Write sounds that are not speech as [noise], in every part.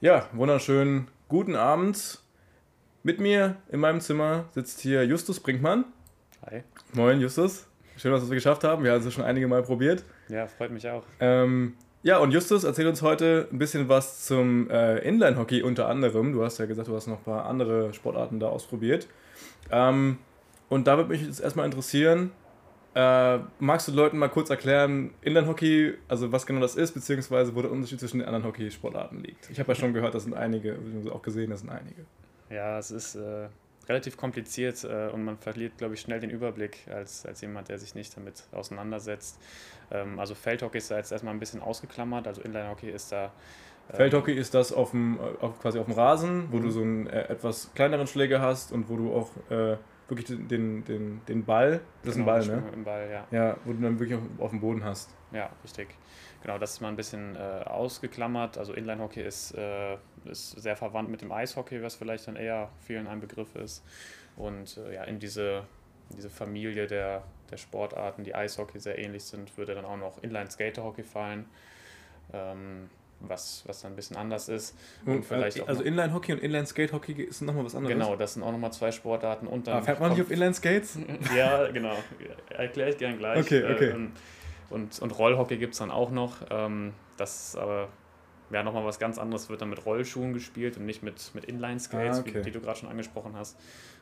Ja, wunderschönen guten Abend. Mit mir in meinem Zimmer sitzt hier Justus Brinkmann. Hi. Moin, Justus. Schön, dass wir es geschafft haben. Wir haben es schon einige Mal probiert. Ja, freut mich auch. Ähm, ja, und Justus erzählt uns heute ein bisschen was zum äh, Inline-Hockey unter anderem. Du hast ja gesagt, du hast noch ein paar andere Sportarten da ausprobiert. Ähm, und da würde mich jetzt erstmal interessieren, äh, magst du Leuten mal kurz erklären, Inline-Hockey, also was genau das ist, beziehungsweise wo der Unterschied zwischen den anderen Hockeysportarten liegt? Ich habe ja schon gehört, das sind einige, auch gesehen, das sind einige. Ja, es ist äh, relativ kompliziert äh, und man verliert, glaube ich, schnell den Überblick als, als jemand, der sich nicht damit auseinandersetzt. Ähm, also Feldhockey ist da jetzt erstmal ein bisschen ausgeklammert, also Inline-Hockey ist da ähm, Feldhockey ist das auf dem, auf, quasi auf dem Rasen, wo mhm. du so einen äh, etwas kleineren Schläger hast und wo du auch äh, wirklich den, den, den Ball, das genau, ist ein genau, Ball, ne? Im Ball, ja. Ja, wo du dann wirklich auf, auf dem Boden hast. Ja, richtig. Genau, das ist mal ein bisschen äh, ausgeklammert. Also Inline-Hockey ist, äh, ist sehr verwandt mit dem Eishockey, was vielleicht dann eher vielen ein Begriff ist. Und äh, ja, in diese, diese Familie der, der Sportarten, die Eishockey sehr ähnlich sind, würde dann auch noch Inline-Skater-Hockey fallen. Ähm, was, was dann ein bisschen anders ist. Und, vielleicht auch also Inline-Hockey und Inline-Skate-Hockey ist nochmal was anderes? Genau, das sind auch nochmal zwei Sportarten. Und dann ah, fährt man nicht auf Inline-Skates? [laughs] ja, genau. Erkläre ich gern gleich. Okay, okay. Ähm, und, und Rollhockey gibt es dann auch noch. Ähm, das ist aber ja, nochmal was ganz anderes, wird dann mit Rollschuhen gespielt und nicht mit, mit Inline-Skates, ah, okay. die du gerade schon angesprochen hast.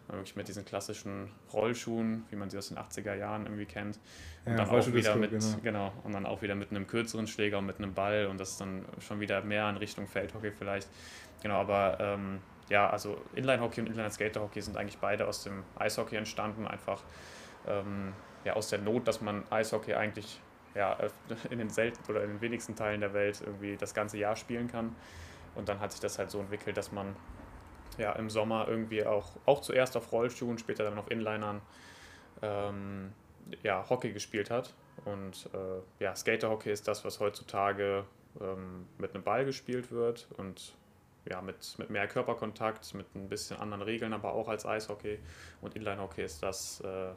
Wirklich mit diesen klassischen Rollschuhen, wie man sie aus den 80er Jahren irgendwie kennt. Und ja, dann auch wieder mit, genau. genau. und dann auch wieder mit einem kürzeren Schläger und mit einem Ball und das ist dann schon wieder mehr in Richtung Feldhockey vielleicht. Genau, aber ähm, ja, also Inline-Hockey und Inline-Skater-Hockey sind eigentlich beide aus dem Eishockey entstanden, einfach ähm, ja, aus der Not, dass man Eishockey eigentlich ja, in den selten oder in den wenigsten Teilen der Welt irgendwie das ganze Jahr spielen kann. Und dann hat sich das halt so entwickelt, dass man ja im Sommer irgendwie auch, auch zuerst auf Rollschuhen, später dann auf Inlinern ähm, ja, Hockey gespielt hat. Und äh, ja, Skaterhockey ist das, was heutzutage ähm, mit einem Ball gespielt wird und ja, mit, mit mehr Körperkontakt, mit ein bisschen anderen Regeln, aber auch als Eishockey. Und Inline-Hockey ist das, äh,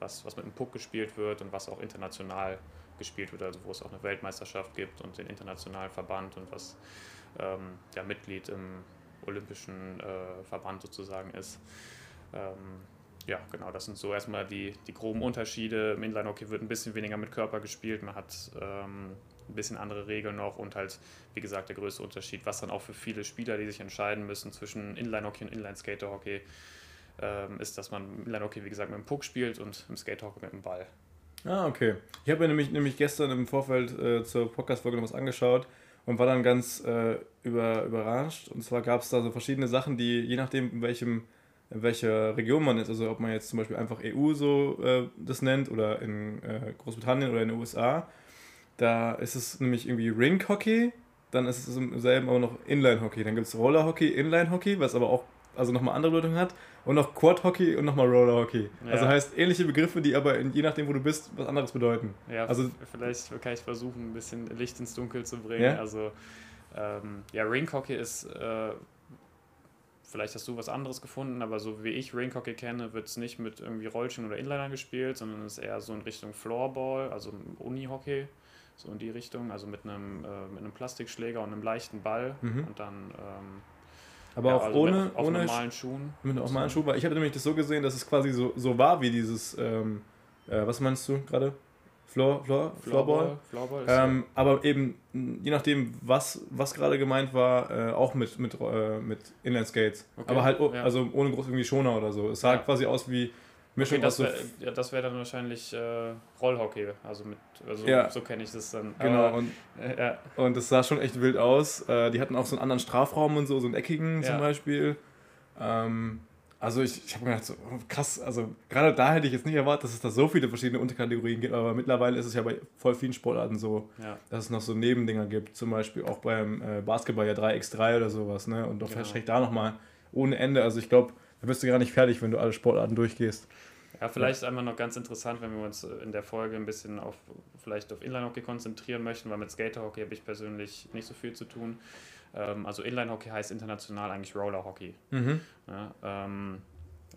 was, was mit einem Puck gespielt wird und was auch international gespielt wird, also wo es auch eine Weltmeisterschaft gibt und den internationalen Verband und was ähm, ja, Mitglied im olympischen äh, Verband sozusagen ist. Ähm, ja, genau, das sind so erstmal die, die groben Unterschiede. Im Inline-Hockey wird ein bisschen weniger mit Körper gespielt, man hat ähm, ein bisschen andere Regeln noch und halt, wie gesagt, der größte Unterschied, was dann auch für viele Spieler, die sich entscheiden müssen zwischen Inline-Hockey und Inline-Skater-Hockey, ähm, ist, dass man im Inline-Hockey, wie gesagt, mit dem Puck spielt und im Skate-Hockey mit dem Ball. Ah, okay. Ich habe mir nämlich, nämlich gestern im Vorfeld äh, zur Podcast-Folge noch was angeschaut und war dann ganz äh, über, überrascht. Und zwar gab es da so verschiedene Sachen, die je nachdem, in welchem in welcher Region man ist, also ob man jetzt zum Beispiel einfach EU so äh, das nennt oder in äh, Großbritannien oder in den USA, da ist es nämlich irgendwie Rink-Hockey, dann ist es im selben aber noch Inline-Hockey. Dann gibt es Roller-Hockey, Inline-Hockey, was aber auch also nochmal andere Bedeutung hat. Und noch Quad Hockey und nochmal Roller Hockey. Ja. Also heißt ähnliche Begriffe, die aber in, je nachdem, wo du bist, was anderes bedeuten. Ja, also vielleicht kann ich versuchen, ein bisschen Licht ins Dunkel zu bringen. Ja? Also ähm, ja, Ring Hockey ist, äh, vielleicht hast du was anderes gefunden, aber so wie ich Ring Hockey kenne, wird es nicht mit irgendwie Rollschuhen oder Inliner gespielt, sondern es ist eher so in Richtung Floorball, also Uni-Hockey so in die Richtung, also mit einem, äh, mit einem Plastikschläger und einem leichten Ball mhm. und dann ähm, aber ja, auch also ohne, mit, ohne normalen Schuhen. Mit normalen Schuhen. Weil ich hatte nämlich das so gesehen, dass es quasi so, so war wie dieses, ähm, äh, was meinst du gerade? Floor, Floor, Floorball. Floorball ähm, aber eben, je nachdem, was, was gerade gemeint war, äh, auch mit, mit, äh, mit Inline Skates. Okay. Aber halt, ja. also ohne groß irgendwie Schoner oder so. Es sah ja. quasi aus wie Mischung okay, das wäre ja, wär dann wahrscheinlich äh, Rollhockey, also mit, also ja. so kenne ich das dann. Genau, Aber, und, äh, ja. und das sah schon echt wild aus. Äh, die hatten auch so einen anderen Strafraum und so, so einen eckigen zum Beispiel. Ähm, also ich, ich habe mir gedacht, so, oh, krass, also gerade da hätte ich jetzt nicht erwartet, dass es da so viele verschiedene Unterkategorien gibt, aber mittlerweile ist es ja bei voll vielen Sportarten so, dass es noch so Nebendinger gibt, zum Beispiel auch beim äh, Basketball ja 3x3 oder sowas, ne? Und doch genau. vielleicht da nochmal ohne Ende. Also ich glaube, da bist du gar nicht fertig, wenn du alle Sportarten durchgehst. Ja, vielleicht ja. einmal noch ganz interessant, wenn wir uns in der Folge ein bisschen auf vielleicht auf Inline-Hockey konzentrieren möchten, weil mit Skater-Hockey habe ich persönlich nicht so viel zu tun. Ähm, also Inline-Hockey heißt international eigentlich Roller-Hockey. Mhm. Ja, ähm,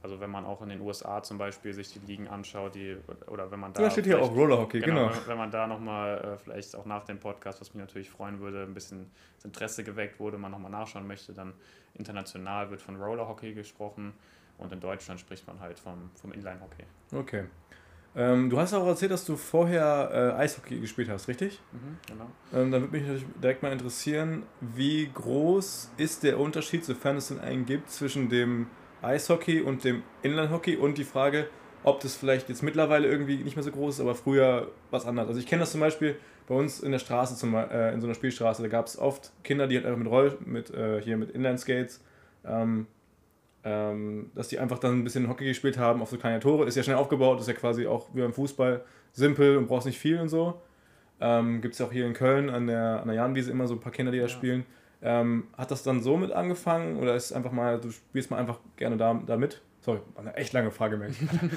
also wenn man auch in den USA zum Beispiel sich die Ligen anschaut, die, oder wenn man da. Da steht hier auch Rollerhockey, genau. genau. Wenn, wenn, man da nochmal, äh, vielleicht auch nach dem Podcast, was mich natürlich freuen würde, ein bisschen das Interesse geweckt wurde, man nochmal nachschauen möchte, dann international wird von Rollerhockey gesprochen und in Deutschland spricht man halt vom, vom Inline-Hockey. Okay. Ähm, du hast auch erzählt, dass du vorher äh, Eishockey gespielt hast, richtig? Mhm, genau. Ähm, dann würde mich natürlich direkt mal interessieren, wie groß ist der Unterschied, sofern es denn einen gibt, zwischen dem Eishockey und dem Inlandhockey und die Frage, ob das vielleicht jetzt mittlerweile irgendwie nicht mehr so groß ist, aber früher was anderes. Also ich kenne das zum Beispiel bei uns in der Straße, zum, äh, in so einer Spielstraße, da gab es oft Kinder, die halt einfach mit Roll, mit äh, hier mit Inlineskates ähm, ähm, dass die einfach dann ein bisschen Hockey gespielt haben auf so kleine Tore. Ist ja schnell aufgebaut, ist ja quasi auch wie beim Fußball simpel und brauchst nicht viel und so. Ähm, Gibt es ja auch hier in Köln an der, an der Jahnwiese immer so ein paar Kinder, die da ja. spielen. Ähm, hat das dann so mit angefangen oder ist es einfach mal, du spielst mal einfach gerne da, da mit? Sorry, eine echt lange Frage, merke [laughs]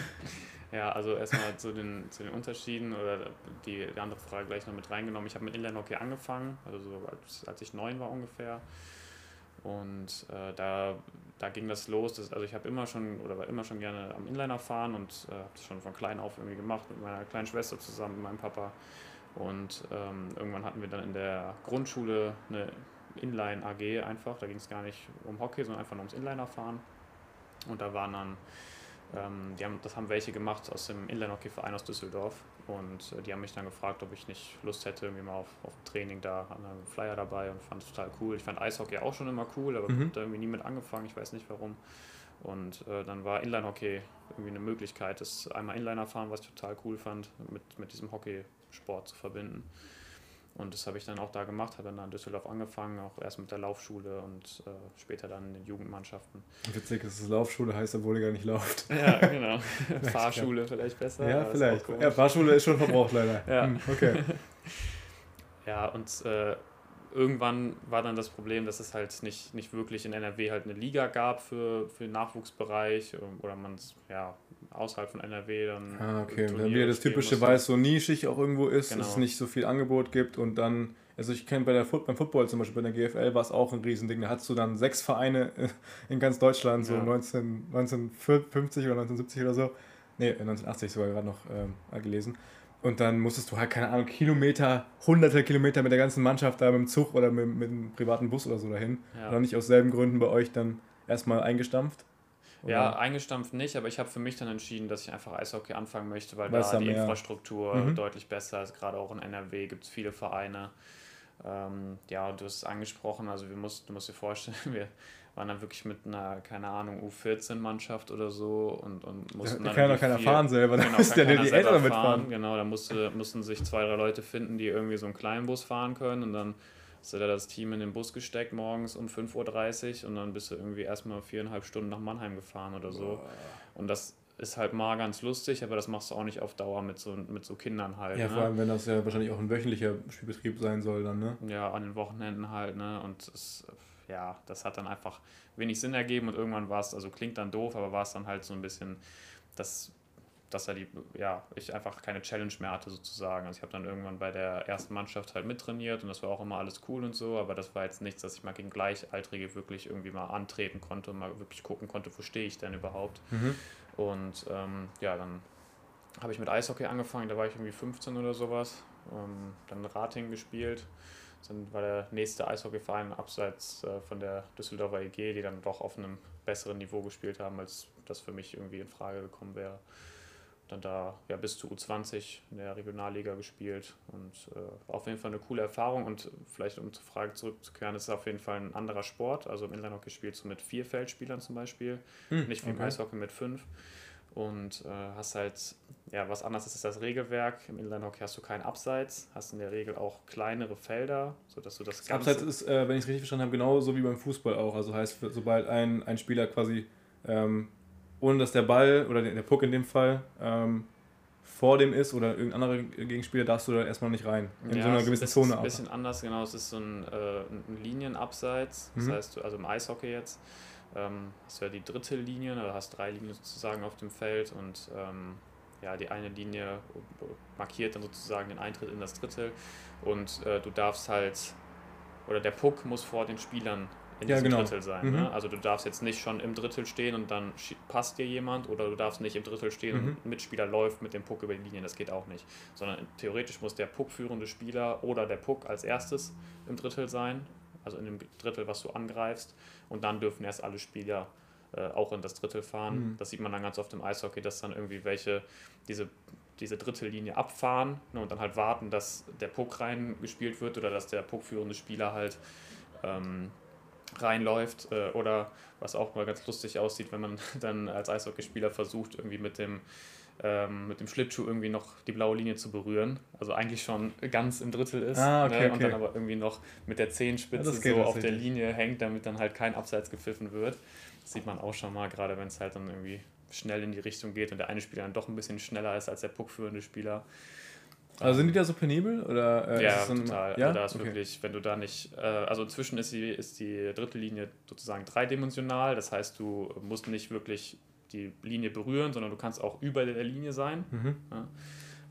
Ja, also erstmal zu den, zu den Unterschieden oder die, die andere Frage gleich noch mit reingenommen. Ich habe mit Inline-Hockey angefangen, also so als, als ich neun war ungefähr. Und äh, da, da ging das los. Dass, also ich habe immer schon oder war immer schon gerne am Inliner fahren und äh, habe das schon von klein auf irgendwie gemacht mit meiner kleinen Schwester zusammen, mit meinem Papa. Und ähm, irgendwann hatten wir dann in der Grundschule eine Inline AG einfach. Da ging es gar nicht um Hockey, sondern einfach nur ums Inliner fahren. Und da waren dann ähm, die haben, das haben welche gemacht aus dem Inline-Hockey-Verein aus Düsseldorf und äh, die haben mich dann gefragt, ob ich nicht Lust hätte, irgendwie mal auf, auf ein Training da, an einem Flyer dabei und fand es total cool. Ich fand Eishockey auch schon immer cool, aber mhm. habe da irgendwie nie mit angefangen, ich weiß nicht warum. Und äh, dann war Inline-Hockey irgendwie eine Möglichkeit, das einmal Inliner fahren, was ich total cool fand, mit, mit diesem Hockeysport zu verbinden. Und das habe ich dann auch da gemacht, habe dann in Düsseldorf angefangen, auch erst mit der Laufschule und äh, später dann in den Jugendmannschaften. Witzig, dass es Laufschule heißt, obwohl ihr gar nicht lauft. Ja, [laughs] genau. Fahrschule vielleicht besser. Ja, vielleicht. Ja, Fahrschule ist schon verbraucht leider. ja. Hm, okay. [laughs] ja, und äh, irgendwann war dann das Problem, dass es halt nicht, nicht wirklich in NRW halt eine Liga gab für, für den Nachwuchsbereich oder man es ja außerhalb von NRW dann. Ah, okay. Dann wieder das typische, weil es so nischig auch irgendwo ist, genau. dass es nicht so viel Angebot gibt und dann. Also ich kenne bei der Foot, beim Football zum Beispiel, bei der GFL war es auch ein Riesending. Da hattest du dann sechs Vereine [laughs] in ganz Deutschland, so ja. 19, 1950 oder 1970 oder so. Ne, 1980 sogar gerade noch ähm, gelesen. Und dann musstest du halt, keine Ahnung, Kilometer, hunderte Kilometer mit der ganzen Mannschaft da mit dem Zug oder mit, mit einem privaten Bus oder so dahin. Ja. Oder nicht aus selben Gründen bei euch dann erstmal eingestampft? Oder? Ja, eingestampft nicht, aber ich habe für mich dann entschieden, dass ich einfach Eishockey anfangen möchte, weil Weiß da die mehr. Infrastruktur mhm. deutlich besser ist. Gerade auch in NRW gibt es viele Vereine. Ähm, ja, du hast es angesprochen, also wir mussten, du musst dir vorstellen, [laughs] wir waren dann wirklich mit einer, keine Ahnung, U14-Mannschaft oder so und, und mussten da, dann. kann doch keiner fahren selber, genau, muss ja die Eltern mitfahren. Genau, da musste, mussten sich zwei, drei Leute finden, die irgendwie so einen kleinen Bus fahren können und dann hast du da das Team in den Bus gesteckt morgens um 5.30 Uhr und dann bist du irgendwie erstmal viereinhalb Stunden nach Mannheim gefahren oder so. Boah. Und das ist halt mal ganz lustig, aber das machst du auch nicht auf Dauer mit so, mit so Kindern halt. Ja, ne? vor allem, wenn das ja wahrscheinlich auch ein wöchentlicher Spielbetrieb sein soll dann, ne? Ja, an den Wochenenden halt, ne? Und es, ja, das hat dann einfach wenig Sinn ergeben und irgendwann war es, also klingt dann doof, aber war es dann halt so ein bisschen, das dass er die, ja, ich einfach keine Challenge mehr hatte sozusagen. Also ich habe dann irgendwann bei der ersten Mannschaft halt mittrainiert und das war auch immer alles cool und so, aber das war jetzt nichts, dass ich mal gegen Gleichaltrige wirklich irgendwie mal antreten konnte und mal wirklich gucken konnte, wo stehe ich denn überhaupt. Mhm. Und ähm, ja, dann habe ich mit Eishockey angefangen, da war ich irgendwie 15 oder sowas, ähm, dann Rating gespielt. Dann war der nächste Eishockeyverein abseits äh, von der Düsseldorfer EG, die dann doch auf einem besseren Niveau gespielt haben, als das für mich irgendwie in Frage gekommen wäre dann da ja, bis zu U20 in der Regionalliga gespielt und äh, auf jeden Fall eine coole Erfahrung und vielleicht um zur Frage zurückzukehren, ist es auf jeden Fall ein anderer Sport. Also im Inlinehockey spielst du mit vier Feldspielern zum Beispiel, hm, nicht wie okay. im Eishockey mit fünf und äh, hast halt, ja, was anderes ist das Regelwerk. Im Inlinehockey hast du keinen Abseits, hast in der Regel auch kleinere Felder, sodass du das, das Abseits ist, äh, wenn ich es richtig verstanden habe, genauso wie beim Fußball auch. Also heißt, sobald ein, ein Spieler quasi ähm, ohne dass der Ball oder der, Puck in dem Fall ähm, vor dem ist oder irgendein anderer Gegenspieler, darfst du da erstmal nicht rein. In ja, so einer gewissen Zone. Das ist ein bisschen anders, genau. Es ist so ein, äh, ein Linienabseits. Das mhm. heißt, also im Eishockey jetzt ähm, hast du ja die dritte Linie, oder hast drei Linien sozusagen auf dem Feld und ähm, ja, die eine Linie markiert dann sozusagen den Eintritt in das Drittel und äh, du darfst halt, oder der Puck muss vor den Spielern in diesem ja, genau. Drittel sein. Mhm. Ne? Also du darfst jetzt nicht schon im Drittel stehen und dann passt dir jemand oder du darfst nicht im Drittel stehen mhm. und ein Mitspieler läuft mit dem Puck über die Linie. Das geht auch nicht. Sondern theoretisch muss der Puckführende Spieler oder der Puck als erstes im Drittel sein, also in dem Drittel, was du angreifst. Und dann dürfen erst alle Spieler äh, auch in das Drittel fahren. Mhm. Das sieht man dann ganz oft im Eishockey, dass dann irgendwie welche diese diese Drittellinie abfahren ne, und dann halt warten, dass der Puck reingespielt wird oder dass der puckführende Spieler halt ähm, reinläuft äh, oder was auch mal ganz lustig aussieht, wenn man [laughs] dann als Eishockeyspieler versucht, irgendwie mit dem, ähm, mit dem Schlittschuh irgendwie noch die blaue Linie zu berühren. Also eigentlich schon ganz im Drittel ist ah, okay, ne? und okay. dann aber irgendwie noch mit der Zehenspitze ja, so auf der Linie hängt, damit dann halt kein Abseits gepfiffen wird. Das sieht man auch schon mal, gerade wenn es halt dann irgendwie schnell in die Richtung geht und der eine Spieler dann doch ein bisschen schneller ist als der puckführende Spieler. Also sind die da so penibel? Oder, äh, ja, total. Ja? Also da ist okay. wirklich, wenn du da nicht, äh, also inzwischen ist die, ist die dritte Linie sozusagen dreidimensional, das heißt, du musst nicht wirklich die Linie berühren, sondern du kannst auch über der Linie sein. Mhm. Ja?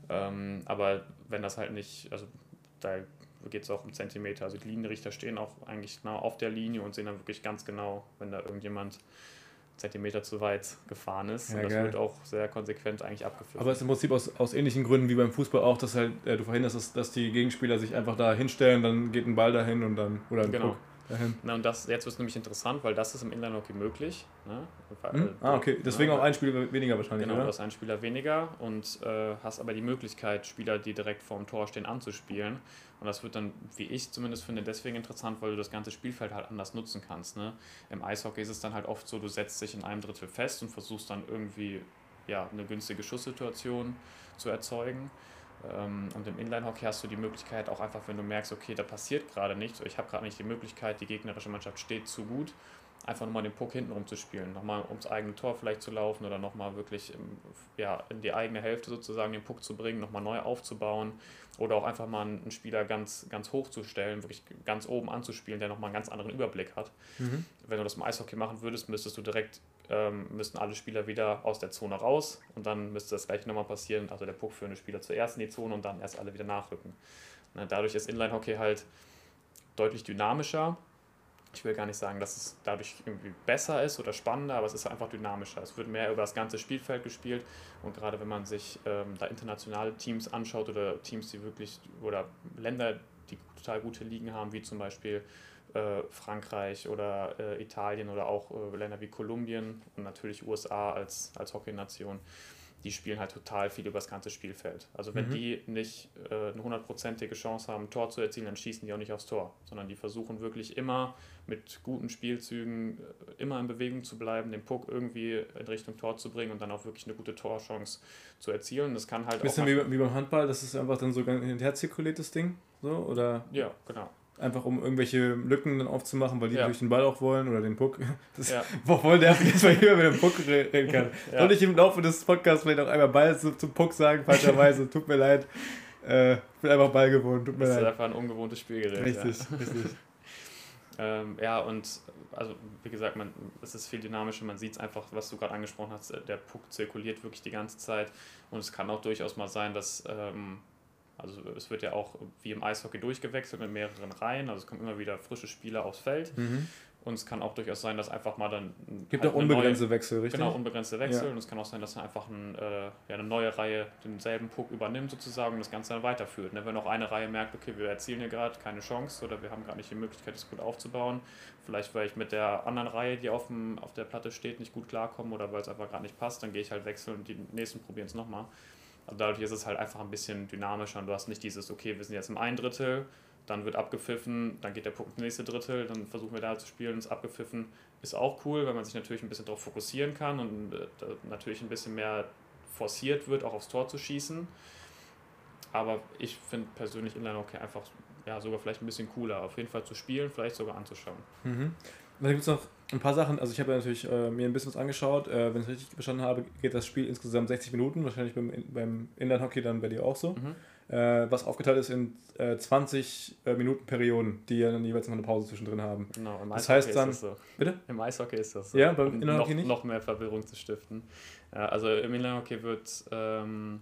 Ähm, aber wenn das halt nicht, also da geht es auch um Zentimeter, also die Linienrichter stehen auch eigentlich genau auf der Linie und sehen dann wirklich ganz genau, wenn da irgendjemand Zentimeter zu weit gefahren ist. Ja, und das geil. wird auch sehr konsequent eigentlich abgeführt. Aber es ist im Prinzip aus, aus ähnlichen Gründen wie beim Fußball auch, dass halt äh, du verhinderst, dass, dass die Gegenspieler sich einfach da hinstellen, dann geht ein Ball dahin und dann oder ein genau. Puck dahin. Na, und das, jetzt wird es nämlich interessant, weil das ist im Inline-Hockey möglich. Ne? Hm? ah, okay. Deswegen ja, auch ein Spieler weniger wahrscheinlich, Genau, oder? du hast einen Spieler weniger und äh, hast aber die Möglichkeit, Spieler, die direkt vorm Tor stehen, anzuspielen. Und das wird dann, wie ich zumindest finde, deswegen interessant, weil du das ganze Spielfeld halt anders nutzen kannst. Ne? Im Eishockey ist es dann halt oft so, du setzt dich in einem Drittel fest und versuchst dann irgendwie ja, eine günstige Schusssituation zu erzeugen. Ähm, und im Inline-Hockey hast du die Möglichkeit auch einfach, wenn du merkst, okay, da passiert gerade nichts, ich habe gerade nicht die Möglichkeit, die gegnerische Mannschaft steht zu gut, einfach nochmal den Puck hinten rumzuspielen, nochmal ums eigene Tor vielleicht zu laufen oder nochmal wirklich ja, in die eigene Hälfte sozusagen den Puck zu bringen, nochmal neu aufzubauen oder auch einfach mal einen Spieler ganz, ganz hoch zu stellen, wirklich ganz oben anzuspielen, der nochmal einen ganz anderen Überblick hat. Mhm. Wenn du das im Eishockey machen würdest, müsstest du direkt ähm, müssten alle Spieler wieder aus der Zone raus und dann müsste das gleiche nochmal passieren, also der puckführende Spieler zuerst in die Zone und dann erst alle wieder nachrücken. Na, dadurch ist Inline-Hockey halt deutlich dynamischer. Ich will gar nicht sagen, dass es dadurch irgendwie besser ist oder spannender, aber es ist einfach dynamischer. Es wird mehr über das ganze Spielfeld gespielt und gerade wenn man sich ähm, da internationale Teams anschaut oder Teams, die wirklich oder Länder, die total gute Ligen haben, wie zum Beispiel äh, Frankreich oder äh, Italien oder auch äh, Länder wie Kolumbien und natürlich USA als, als Hockeynation, die spielen halt total viel über das ganze Spielfeld. Also wenn mhm. die nicht äh, eine hundertprozentige Chance haben, ein Tor zu erzielen, dann schießen die auch nicht aufs Tor, sondern die versuchen wirklich immer mit guten Spielzügen äh, immer in Bewegung zu bleiben, den Puck irgendwie in Richtung Tor zu bringen und dann auch wirklich eine gute Torchance zu erzielen. Das kann halt Bisschen auch wie, wie beim Handball, das ist einfach dann so ein hinterzirkuliertes Ding, so, oder? Ja, genau einfach um irgendwelche Lücken dann aufzumachen, weil die ja. natürlich den Ball auch wollen oder den Puck. [laughs] Das ja. war voll nervig, dass man hier mit dem Puck reden kann. [laughs] Ja. Soll ich im Laufe des Podcasts vielleicht auch einmal Ball zu, zum Puck sagen, falscherweise, [laughs] tut mir leid. Äh, ich bin einfach Ball gewohnt, tut mir das leid. Das ist einfach ein ungewohntes Spielgerät. Richtig, ja. richtig. ähm, ja, und also wie gesagt, man, es ist viel dynamischer, man sieht es einfach, was du gerade angesprochen hast, der Puck zirkuliert wirklich die ganze Zeit und es kann auch durchaus mal sein, dass ähm, also es wird ja auch wie im Eishockey durchgewechselt mit mehreren Reihen, also es kommen immer wieder frische Spieler aufs Feld. Mhm. Und es kann auch durchaus sein, dass einfach mal dann. Gibt halt auch unbegrenzte neue, Wechsel, richtig? Genau, unbegrenzte Wechsel. Ja. Und es kann auch sein, dass dann einfach ein, äh, ja, eine neue Reihe denselben Puck übernimmt, sozusagen, und das Ganze dann weiterführt. Ne? Wenn auch eine Reihe merkt, okay, wir erzielen hier gerade keine Chance oder wir haben gerade nicht die Möglichkeit, das gut aufzubauen. Vielleicht, weil ich mit der anderen Reihe, die auf, dem, auf der Platte steht, nicht gut klarkomme oder weil es einfach gerade nicht passt, dann gehe ich halt wechseln und die nächsten probieren es nochmal. Also dadurch ist es halt einfach ein bisschen dynamischer und du hast nicht dieses, okay, wir sind jetzt im einen Drittel, dann wird abgepfiffen, dann geht der Punkt ins nächste Drittel, dann versuchen wir da zu spielen, ist abgepfiffen. Ist auch cool, weil man sich natürlich ein bisschen darauf fokussieren kann und äh, natürlich ein bisschen mehr forciert wird, auch aufs Tor zu schießen. Aber ich finde persönlich Inline-Hockey einfach ja, sogar vielleicht ein bisschen cooler, auf jeden Fall zu spielen, vielleicht sogar anzuschauen. Mhm. Dann gibt es noch ein paar Sachen, also ich habe ja natürlich äh, mir ein bisschen was angeschaut. Äh, Wenn ich es richtig verstanden habe, geht das Spiel insgesamt 60 Minuten, wahrscheinlich beim, beim Inline-Hockey dann bei dir auch so. Mhm. Äh, was aufgeteilt ist in 20 äh, Minuten Perioden, die ja dann jeweils noch eine Pause zwischendrin haben. Genau, im das heißt dann, ist das so. Bitte? Im Eishockey ist das so. Ja, beim Inline-Hockey nicht? Noch mehr Verwirrung zu stiften. also im Inline-Hockey wird ähm,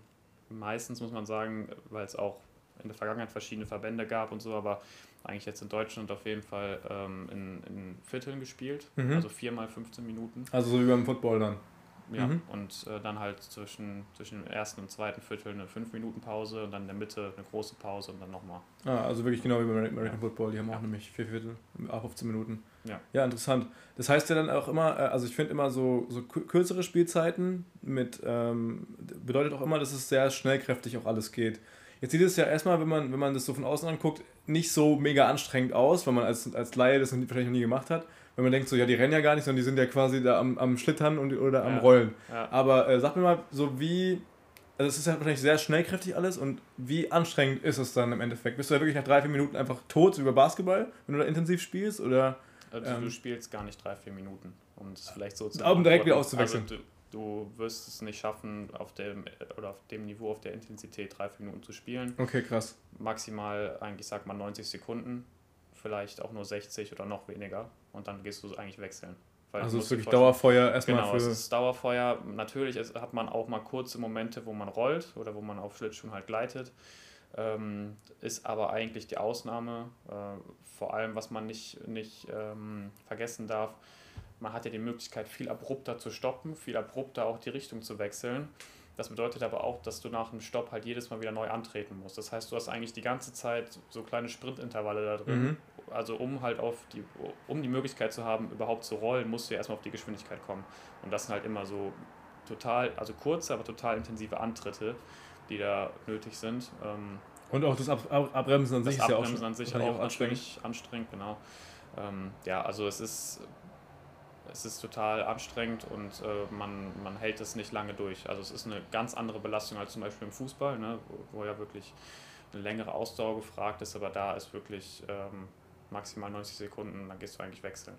meistens, muss man sagen, weil es auch in der Vergangenheit verschiedene Verbände gab und so, aber eigentlich jetzt in Deutschland auf jeden Fall ähm, in, in Vierteln gespielt. Mhm. Also viermal 15 Minuten. Also so wie beim Football dann. Ja, mhm. und äh, dann halt zwischen, zwischen dem ersten und zweiten Viertel eine 5-Minuten-Pause und dann in der Mitte eine große Pause und dann nochmal. Ah, also wirklich genau wie beim American ja. Football, die haben ja. auch nämlich vier Viertel, 15 Minuten. Ja. ja, interessant. Das heißt ja dann auch immer, äh, also ich finde immer so, so kürzere Spielzeiten mit, ähm, bedeutet auch immer, dass es sehr schnellkräftig auch alles geht. Jetzt sieht es ja erstmal, wenn man, wenn man das so von außen anguckt, nicht so mega anstrengend aus, weil man als, als Laie das wahrscheinlich noch nie gemacht hat wenn man denkt, so, ja, die rennen ja gar nicht, sondern die sind ja quasi da am, am Schlittern und, oder am ja, Rollen. Ja. Aber äh, sag mir mal, so wie, also es ist ja wahrscheinlich sehr schnellkräftig alles und wie anstrengend ist es dann im Endeffekt? Bist du ja wirklich nach drei, vier Minuten einfach tot über Basketball, wenn du da intensiv spielst? Oder, also ähm, du spielst gar nicht drei, vier Minuten, um es vielleicht so zu Um direkt wieder auszuwechseln. Also, du, wirst es nicht schaffen, auf dem, oder auf dem Niveau, auf der Intensität drei, vier Minuten zu spielen. Okay, krass. Maximal, eigentlich sagt man 90 Sekunden, vielleicht auch nur 60 oder noch weniger und dann gehst du eigentlich wechseln. Weil also es ist wirklich Dauerfeuer erstmal genau, für... Genau, es ist Dauerfeuer. Natürlich hat man auch mal kurze Momente, wo man rollt oder wo man auf Schlittschuhen halt gleitet. Ähm, ist aber eigentlich die Ausnahme. Äh, vor allem, was man nicht, nicht ähm, vergessen darf, man hat ja die Möglichkeit, viel abrupter zu stoppen, viel abrupter auch die Richtung zu wechseln. Das bedeutet aber auch, dass du nach dem Stopp halt jedes Mal wieder neu antreten musst. Das heißt, du hast eigentlich die ganze Zeit so kleine Sprintintervalle da drin. Mhm. Also um halt auf die, um die Möglichkeit zu haben, überhaupt zu rollen, musst du ja erstmal auf die Geschwindigkeit kommen. Und das sind halt immer so total, also kurze, aber total intensive Antritte, die da nötig sind. Ähm, und auch das Ab Ab Abbremsen an sich ist ja auch, an sich auch, auch anstrengend. anstrengend, genau. Ähm, ja, also es ist es ist total anstrengend und äh, man, man hält es nicht lange durch. Also es ist eine ganz andere Belastung als zum Beispiel im Fußball, ne, wo, wo ja wirklich eine längere Ausdauer gefragt ist, aber da ist wirklich ähm, maximal 90 Sekunden, dann gehst du eigentlich wechseln.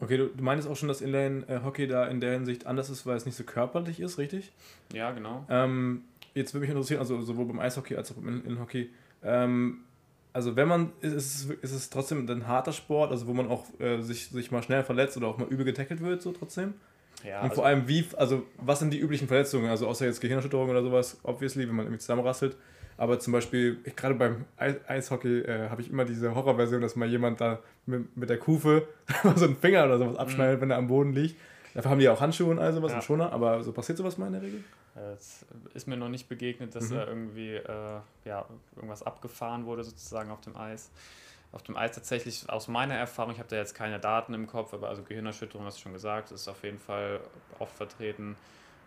Okay, du, du meinst auch schon, dass Inline-Hockey da in der Hinsicht anders ist, weil es nicht so körperlich ist, richtig? Ja, genau. Ähm, jetzt würde mich interessieren, also sowohl beim Eishockey als auch beim Inline-Hockey, ähm, also wenn man, ist es, ist es trotzdem ein harter Sport, also wo man auch äh, sich, sich mal schnell verletzt oder auch mal übel getackelt wird, so trotzdem? Ja, und also vor allem, wie, also was sind die üblichen Verletzungen? Also außer jetzt Gehirnerschütterung oder sowas, obviously, wenn man irgendwie zusammenrasselt. Aber zum Beispiel, gerade beim Eishockey äh, habe ich immer diese Horrorversion, dass mal jemand da mit, mit der Kufe [laughs] so einen Finger oder sowas abschneidet, mhm. wenn er am Boden liegt. Dafür haben die auch Handschuhe und all sowas ja. und Schoner, aber so passiert sowas mal in der Regel? Es ist mir noch nicht begegnet, dass mhm. da irgendwie äh, ja, irgendwas abgefahren wurde, sozusagen auf dem Eis. Auf dem Eis tatsächlich, aus meiner Erfahrung, ich habe da jetzt keine Daten im Kopf, aber also Gehirnerschütterung, hast du schon gesagt, ist auf jeden Fall oft vertreten.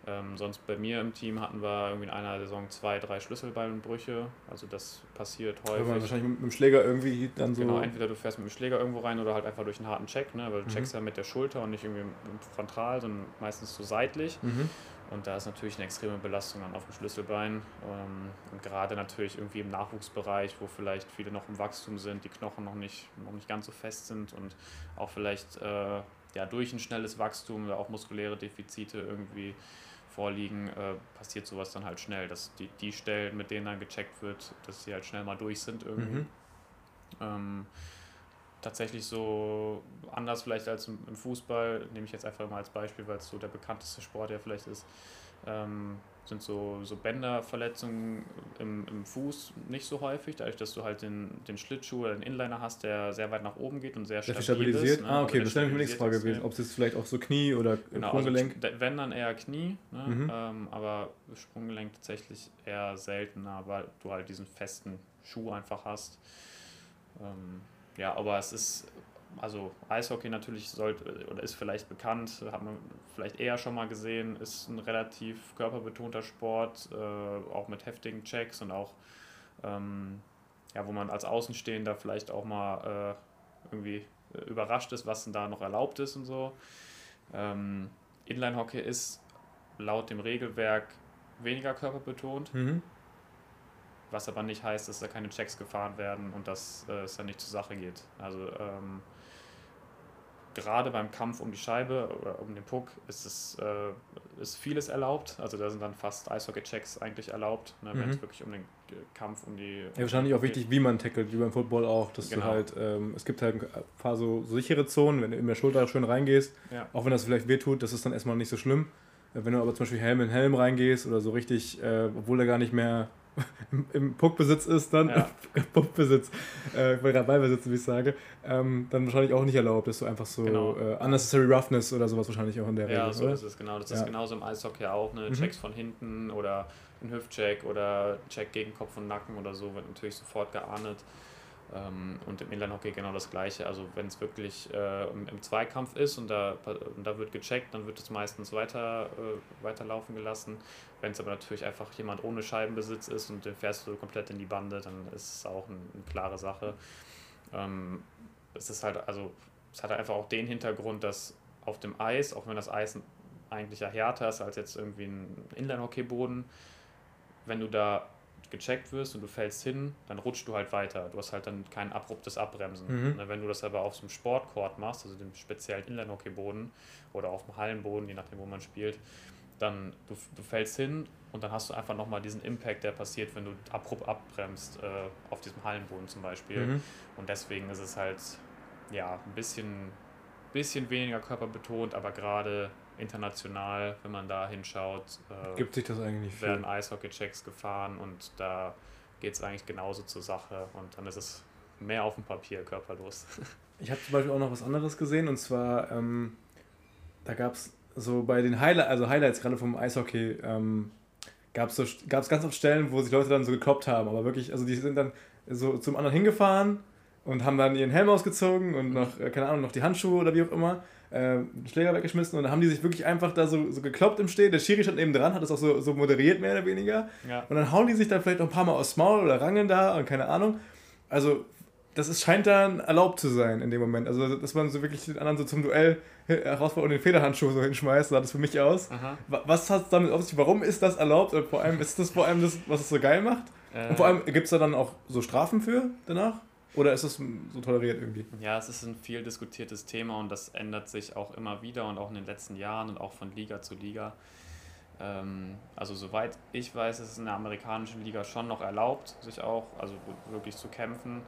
Ähm, sonst bei mir im Team hatten wir irgendwie in einer Saison zwei, drei Schlüsselbeinbrüche. Also das passiert häufig. Wenn man wahrscheinlich mit dem Schläger irgendwie dann so. Genau, entweder du fährst mit dem Schläger irgendwo rein oder halt einfach durch einen harten Check, ne? weil du mhm. checkst ja mit der Schulter und nicht irgendwie frontal, sondern meistens so seitlich. Mhm. Und da ist natürlich eine extreme Belastung dann auf dem Schlüsselbein. Ähm, und gerade natürlich irgendwie im Nachwuchsbereich, wo vielleicht viele noch im Wachstum sind, die Knochen noch nicht, noch nicht ganz so fest sind und auch vielleicht äh, ja, durch ein schnelles Wachstum oder auch muskuläre Defizite irgendwie vorliegen, äh, passiert sowas dann halt schnell, dass die, die Stellen, mit denen dann gecheckt wird, dass sie halt schnell mal durch sind irgendwie. Mhm. Ähm, tatsächlich so anders vielleicht als im, im, Fußball, nehme ich jetzt einfach mal als Beispiel, weil es so der bekannteste Sport ja vielleicht ist. Ähm, sind so, so Bänderverletzungen im, im Fuß nicht so häufig, dadurch, dass du halt den, den Schlittschuh oder den Inliner hast, der sehr weit nach oben geht und sehr stabil stabilisiert. Ist, ne? Ah, okay, das wäre die nächste Frage gewesen, ob es jetzt vielleicht auch so Knie oder genau, also Sprunggelenk. Also, wenn dann eher Knie, ne? Mhm. Ähm, aber Sprunggelenk tatsächlich eher seltener, weil du halt diesen festen Schuh einfach hast. Ähm, ja, aber es ist also Eishockey natürlich sollte oder ist vielleicht bekannt, hat man vielleicht eher schon mal gesehen, ist ein relativ körperbetonter Sport, äh, auch mit heftigen Checks und auch, ähm, ja, wo man als Außenstehender vielleicht auch mal äh, irgendwie äh, überrascht ist, was denn da noch erlaubt ist und so. Ähm, Inline-Hockey ist laut dem Regelwerk weniger körperbetont. Mhm. Was aber nicht heißt, dass da keine Checks gefahren werden und dass äh, es dann nicht zur Sache geht. Also ähm, gerade beim Kampf um die Scheibe oder um den Puck ist es äh, ist vieles erlaubt. Also da sind dann fast Eishockey-Checks eigentlich erlaubt, ne, wenn mhm. es wirklich um den Kampf um die. Ja, wahrscheinlich auch wichtig, wie man tackelt, wie beim Football auch. Dass genau. du halt, ähm, es gibt halt ein paar so, so, sichere Zonen, wenn du in der Schulter schön reingehst, ja. auch wenn das vielleicht wehtut, das ist dann erstmal nicht so schlimm. Wenn du aber zum Beispiel Helm in Helm reingehst oder so richtig, äh, obwohl er gar nicht mehr im, im Puckbesitz ist, dann ja. [laughs] Puckbesitz, äh, Ballbesitz, wie ich sage, ähm, dann wahrscheinlich auch nicht erlaubt ist, so einfach so genau. äh, unnecessary roughness oder sowas wahrscheinlich auch in der ja, Regel. Ja, so oder? ist es genau. Das ja. ist genauso im Eishockey auch, ne? Mhm. Checks von hinten oder ein Hüftcheck oder Check gegen Kopf und Nacken oder so wird natürlich sofort geahndet. Ähm, und im Inline-Hockey genau das Gleiche. Also wenn es wirklich äh, im, im, Zweikampf ist und da, und da wird gecheckt, dann wird es meistens weiter, äh, weiterlaufen gelassen. Wenn es aber natürlich einfach jemand ohne Scheibenbesitz ist und den fährst du komplett in die Bande, dann ist es auch ein, eine klare Sache. Ähm, es ist halt, also es hat einfach auch den Hintergrund, dass auf dem Eis, auch wenn das Eis eigentlich ja härter ist als jetzt irgendwie ein Inline-Hockey-Boden, wenn du da gecheckt wirst und du fällst hin, dann rutschst du halt weiter. Du hast halt dann kein abruptes Abbremsen. Mhm. Ne, wenn du das aber auf so einem Sportcourt machst, also dem speziellen Inline-Hockey-Boden oder auf dem Hallenboden, je nachdem, wo man spielt, dann du, du fällst hin und dann hast du einfach nochmal diesen Impact, der passiert, wenn du abrupt abbremst, äh, auf diesem Hallenboden zum Beispiel. Mhm. Und deswegen ist es halt ja ein bisschen, bisschen weniger körperbetont, aber gerade international, wenn man da hinschaut, äh, gibt sich das eigentlich werden Eishockey-Checks gefahren und da geht es eigentlich genauso zur Sache und dann ist es mehr auf dem Papier körperlos. [laughs] Ich habe zum Beispiel auch noch was anderes gesehen und zwar, ähm, da gab es so bei den Highlights, also Highlights gerade vom Eishockey, ähm, gab es so, gab's ganz oft Stellen, wo sich Leute dann so gekloppt haben, aber wirklich, also die sind dann so zum anderen hingefahren und haben dann ihren Helm ausgezogen und noch, äh, keine Ahnung, noch die Handschuhe oder wie auch immer äh, Schläger weggeschmissen und dann haben die sich wirklich einfach da so, so gekloppt im Stehen. Der Schiri stand neben dran, hat das auch so, so moderiert, mehr oder weniger. Ja. Und dann hauen die sich dann vielleicht noch ein paar Mal aufs Maul oder rangeln da und keine Ahnung. Also, das ist, scheint dann erlaubt zu sein in dem Moment. Also, dass man so wirklich den anderen so zum Duell herausfordert und den Federhandschuh so hinschmeißt, sah das für mich aus. Aha. Was hat es damit auf sich? Warum ist das erlaubt? Und vor allem, ist das vor allem das, was es so geil macht? Äh. Und vor allem, gibt es da dann auch so Strafen für danach? Oder ist das so toleriert irgendwie? Ja, es ist ein viel diskutiertes Thema und das ändert sich auch immer wieder und auch in den letzten Jahren und auch von Liga zu Liga. Ähm, also soweit ich weiß, ist es in der amerikanischen Liga schon noch erlaubt, sich auch, also wirklich zu kämpfen.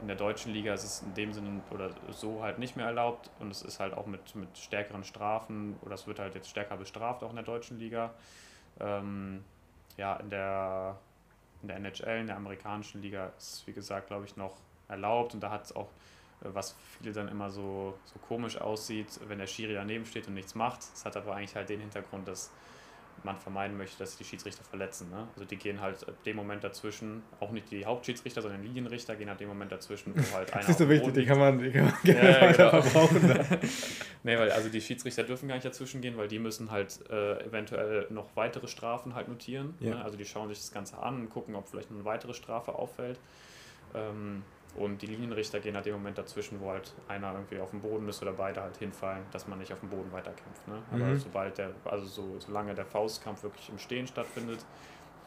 In der deutschen Liga ist es in dem Sinne oder so halt nicht mehr erlaubt und es ist halt auch mit, mit stärkeren Strafen oder es wird halt jetzt stärker bestraft auch in der deutschen Liga. Ähm, ja, in der, in der NHL, in der amerikanischen Liga ist es wie gesagt, glaube ich, noch erlaubt und da hat es auch, äh, was viele dann immer so, so komisch aussieht, wenn der Schiri daneben steht und nichts macht. Das hat aber eigentlich halt den Hintergrund, dass man vermeiden möchte, dass die Schiedsrichter verletzen. Ne? Also die gehen halt ab dem Moment dazwischen, auch nicht die Hauptschiedsrichter, sondern die Linienrichter gehen ab dem Moment dazwischen, wo halt [laughs] einer. das ist so wichtig, die kann man, die kann man ja, ja, genau. verbrauchen. [laughs] nee, weil also die Schiedsrichter dürfen gar nicht dazwischen gehen, weil die müssen halt äh, eventuell noch weitere Strafen halt notieren. Ja. Ne? Also die schauen sich das Ganze an und gucken, ob vielleicht eine weitere Strafe auffällt. Ähm, und die Linienrichter gehen halt im Moment dazwischen, wo halt einer irgendwie auf dem Boden ist oder beide halt hinfallen, dass man nicht auf dem Boden weiterkämpft. Ne? Aber mhm. sobald der, also so, solange der Faustkampf wirklich im Stehen stattfindet,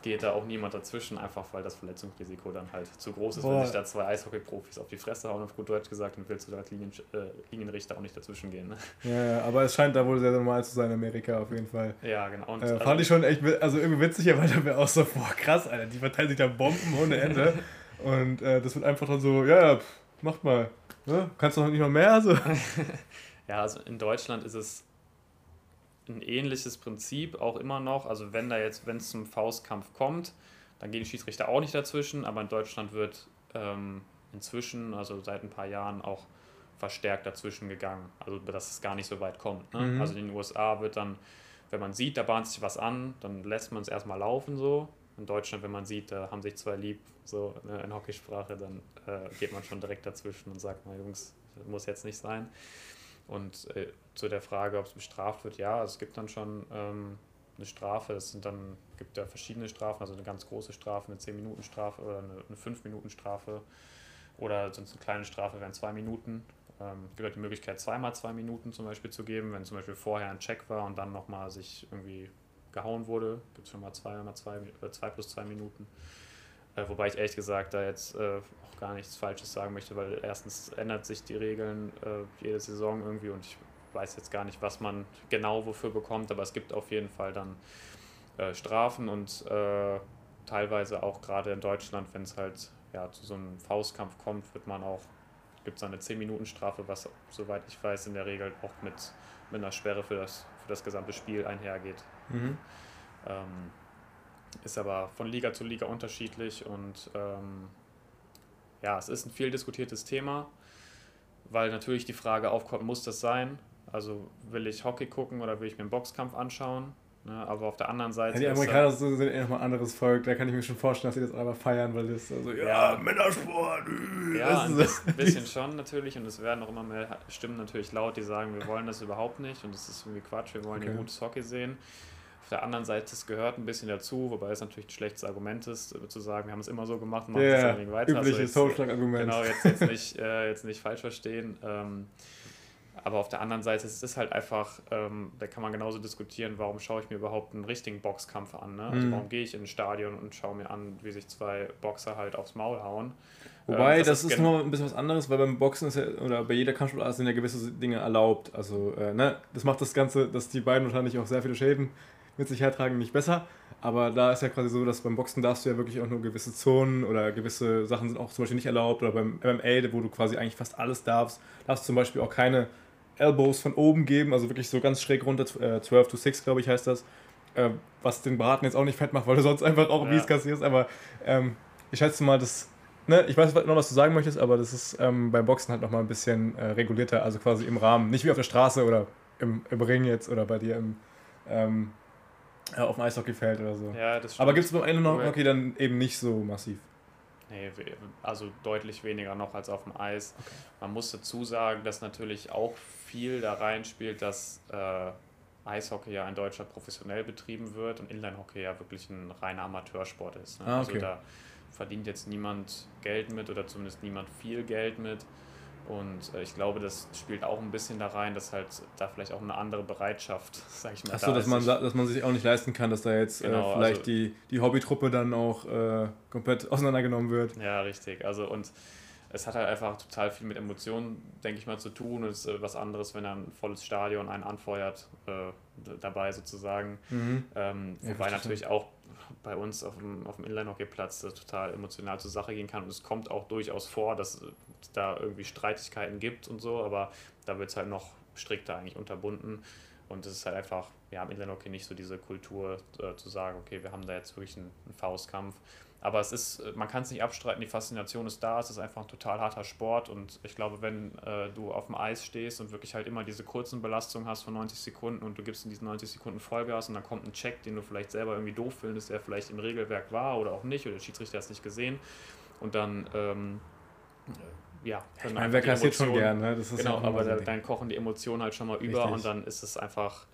geht da auch niemand dazwischen, einfach weil das Verletzungsrisiko dann halt zu groß ist, Boah. wenn sich da zwei Eishockey-Profis auf die Fresse hauen, auf gut Deutsch gesagt, und willst du da als Linien, äh, Linienrichter auch nicht dazwischen gehen. Ne? Ja, aber es scheint da wohl sehr normal zu sein in Amerika auf jeden Fall. Ja, genau. Und, äh, fand also, ich schon echt, also irgendwie witzig, weil da wäre auch so, boah, krass, Alter, die verteilen sich da Bomben ohne Ende. [laughs] Und äh, das wird einfach dann so, ja, ja, pff, macht mal. Ne? Kannst du noch nicht mal mehr? So. [laughs] ja, also in Deutschland ist es ein ähnliches Prinzip auch immer noch. Also wenn da jetzt, wenn es zum Faustkampf kommt, dann gehen die Schiedsrichter auch nicht dazwischen, aber in Deutschland wird ähm, inzwischen, also seit ein paar Jahren auch verstärkt dazwischen gegangen. Also dass es gar nicht so weit kommt. Ne? Mhm. Also in den USA wird dann, wenn man sieht, da bahnt sich was an, dann lässt man es erstmal laufen so in Deutschland, wenn man sieht, da haben sich zwei lieb, so ne, in Hockeysprache, dann äh, geht man schon direkt dazwischen und sagt, mal Jungs, muss jetzt nicht sein. Und äh, zu der Frage, ob es bestraft wird, ja, es gibt dann schon ähm, eine Strafe. Es sind dann, gibt ja verschiedene Strafen, also eine ganz große Strafe, eine 10-Minuten-Strafe oder eine, eine 5-Minuten-Strafe. Oder sonst eine kleine Strafe wären zwei Minuten. Ähm, es gibt halt die Möglichkeit, zweimal zwei Minuten zum Beispiel zu geben, wenn zum Beispiel vorher ein Check war und dann nochmal sich irgendwie gehauen wurde. Gibt es schon mal zwei, mal zwei, äh, zwei plus zwei Minuten. Äh, wobei ich ehrlich gesagt da jetzt äh, auch gar nichts Falsches sagen möchte, weil erstens ändert sich die Regeln äh, jede Saison irgendwie und ich weiß jetzt gar nicht, was man genau wofür bekommt, aber es gibt auf jeden Fall dann äh, Strafen und teilweise auch gerade in Deutschland, wenn es halt ja, zu so einem Faustkampf kommt, wird man auch, gibt es eine 10-Minuten-Strafe, was soweit ich weiß in der Regel auch mit, mit einer Sperre für das, für das gesamte Spiel einhergeht. Mhm. Ähm, ist aber von Liga zu Liga unterschiedlich und ähm, ja, es ist ein viel diskutiertes Thema, weil natürlich die Frage aufkommt, muss das sein? Also will ich Hockey gucken oder will ich mir einen Boxkampf anschauen? Ne, aber auf der anderen Seite. Ja, die Amerikaner sind eh nochmal ein anderes Volk, da kann ich mir schon vorstellen, dass sie das aber feiern, weil das so, ja, ja Männersport. Äh, ja, ein bisschen schon natürlich und es werden auch immer mehr Stimmen natürlich laut, die sagen, wir wollen das überhaupt nicht und das ist irgendwie Quatsch, wir wollen okay. hier gutes Hockey sehen. Auf der anderen Seite, es gehört ein bisschen dazu, wobei es natürlich ein schlechtes Argument ist, äh, zu sagen, wir haben es immer so gemacht und machen yeah, es weiter. Übliches also Totschlagargument. Genau, jetzt, jetzt, nicht, äh, jetzt nicht falsch verstehen. Ähm, aber auf der anderen Seite es ist halt einfach, ähm, da kann man genauso diskutieren, warum schaue ich mir überhaupt einen richtigen Boxkampf an. Ne? Also mhm. warum gehe ich in ein Stadion und schaue mir an, wie sich zwei Boxer halt aufs Maul hauen. Wobei, ähm, das, das, ist, ist nochmal ein bisschen was anderes, weil beim Boxen ist ja, oder bei jeder Kampfsportart sind ja gewisse Dinge erlaubt. Also, äh, ne, das macht das Ganze, dass die beiden wahrscheinlich auch sehr viele Schäden mit sich hertragen, nicht besser. Aber da ist ja quasi so, dass beim Boxen darfst du ja wirklich auch nur gewisse Zonen oder gewisse Sachen sind auch zum Beispiel nicht erlaubt. Oder beim MMA, wo du quasi eigentlich fast alles darfst, darfst du zum Beispiel auch keine Elbows von oben geben, also wirklich so ganz schräg runter, äh, 12 to 6, glaube ich, heißt das. Äh, was den Braten jetzt auch nicht fett macht, weil du sonst einfach auch ja. mies kassierst. Aber ähm, ich schätze mal, das. Ne, ich weiß noch, was du sagen möchtest, aber das ist ähm, beim Boxen halt nochmal ein bisschen äh, regulierter, also quasi im Rahmen. Nicht wie auf der Straße oder im, im Ring jetzt oder bei dir im, ähm, auf dem Eishockeyfeld oder so. Ja, das stimmt. Aber gibt es beim Hockey dann eben nicht so massiv? Nee, also deutlich weniger noch als auf dem Eis. Okay. Man muss dazu sagen, dass natürlich auch viel da reinspielt, dass äh, Eishockey ja in Deutschland professionell betrieben wird und Inline-Hockey ja wirklich ein reiner Amateursport ist. Ne? Ah, also okay. Also da verdient jetzt niemand Geld mit oder zumindest niemand viel Geld mit. Und äh, ich glaube, das spielt auch ein bisschen da rein, dass halt da vielleicht auch eine andere Bereitschaft, [laughs] sag ich mal. Achso, da dass, man, dass man sich auch nicht leisten kann, dass da jetzt äh, genau, äh, vielleicht also, die, die Hobbytruppe dann auch äh, komplett [laughs] auseinandergenommen wird. Ja, richtig. Also und es hat halt einfach total viel mit Emotionen, denke ich mal, zu tun. Und es ist äh, was anderes, wenn ein volles Stadion einen anfeuert, äh, dabei sozusagen. Mhm. Ähm, ja, wobei natürlich auch bei uns auf dem, auf dem Inline-Hockey-Platz total emotional zur Sache gehen kann. Und es kommt auch durchaus vor, dass es da irgendwie Streitigkeiten gibt und so, aber da wird es halt noch strikter eigentlich unterbunden. Und es ist halt einfach, ja, im Inline-Hockey nicht so diese Kultur äh, zu sagen, okay, wir haben da jetzt wirklich einen, einen Faustkampf. Aber es ist, man kann es nicht abstreiten, die Faszination ist da, es ist einfach ein total harter Sport und ich glaube, wenn äh, du auf dem Eis stehst und wirklich halt immer diese kurzen Belastungen hast von 90 Sekunden und du gibst in diesen 90 Sekunden Vollgas und dann kommt ein Check, den du vielleicht selber irgendwie doof findest, der vielleicht im Regelwerk war oder auch nicht oder der Schiedsrichter hat es nicht gesehen und dann ähm, ja, dann ich meine, wer kassiert schon gern, ne? Das ist genau, ja aber da, dann kochen die Emotionen halt schon mal über Richtig. und dann ist es einfach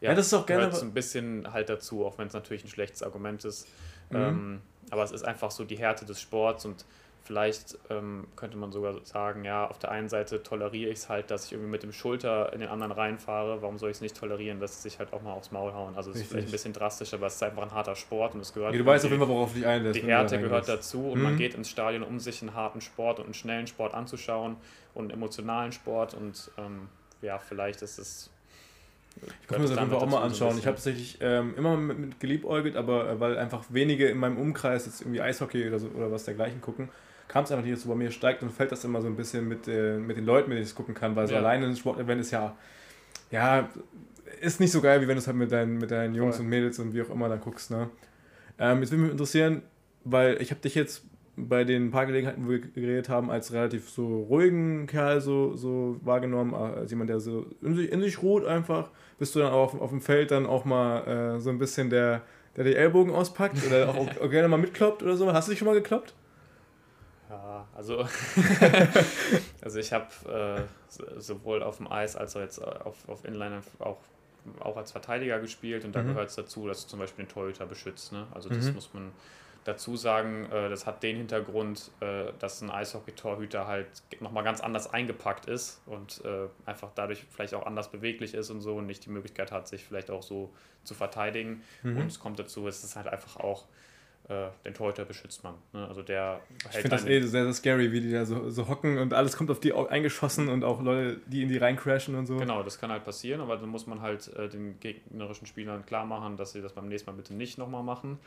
ja, ja das ist auch gerne ein bisschen halt dazu, auch wenn es natürlich ein schlechtes Argument ist. Mhm. Ähm, aber es ist einfach so die Härte des Sports und vielleicht ähm, könnte man sogar sagen, ja, auf der einen Seite toleriere ich es halt, dass ich irgendwie mit dem Schulter in den anderen reinfahre. Warum soll ich es nicht tolerieren, dass sie sich halt auch mal aufs Maul hauen? Also es ist vielleicht ein bisschen drastisch, aber es ist einfach ein harter Sport und es gehört. Ja, du weißt auf jeden Fall, worauf dich einlässt. Die Härte gehört dazu und mhm. man geht ins Stadion, um sich einen harten Sport und einen schnellen Sport anzuschauen und einen emotionalen Sport und ähm, ja, vielleicht ist es ich kann mir das auf jeden Fall auch mal anschauen. ich habe tatsächlich ähm, immer mit, geliebäugelt, aber äh, weil einfach wenige in meinem Umkreis jetzt irgendwie Eishockey oder, so, oder was dergleichen gucken, kam es einfach nicht dazu. Bei mir steigt und fällt das immer so ein bisschen mit, äh, mit den Leuten, mit denen ich es gucken kann, weil so alleine ein Sportevent ist ja, ja, ist nicht so geil, wie wenn du es halt mit deinen, mit deinen Jungs Voll. und Mädels und wie auch immer dann guckst. Ne? Ähm, jetzt würde mich interessieren, weil ich habe dich jetzt bei den paar Gelegenheiten, wo wir geredet haben, als relativ so ruhigen Kerl so, so wahrgenommen, als jemand, der so in sich, in sich ruht einfach. Bist du dann auch auf, auf dem Feld dann auch mal äh, so ein bisschen der, der die Ellbogen auspackt oder auch, auch gerne mal mitkloppt oder so? Hast du dich schon mal gekloppt? Ja, also, [laughs] also ich habe äh, sowohl auf dem Eis als auch jetzt auf, auf Inline auch, auch als Verteidiger gespielt und da mhm. gehört es dazu, dass du zum Beispiel den Torhüter beschützt. Ne? Also das mhm. muss man dazu sagen, äh, das hat den Hintergrund, äh, dass ein Eishockey-Torhüter halt nochmal ganz anders eingepackt ist und äh, einfach dadurch vielleicht auch anders beweglich ist und so und nicht die Möglichkeit hat, sich vielleicht auch so zu verteidigen. Mhm. Und es kommt dazu, es ist halt einfach auch den Torhüter beschützt man. Ne? Also der ich finde das eh sehr, sehr scary, wie die da so, so hocken und alles kommt auf die eingeschossen und auch Leute, die in die reincrashen und so. Genau, das kann halt passieren, aber dann muss man halt äh, den gegnerischen Spielern klar machen, dass sie das beim nächsten Mal bitte nicht nochmal machen.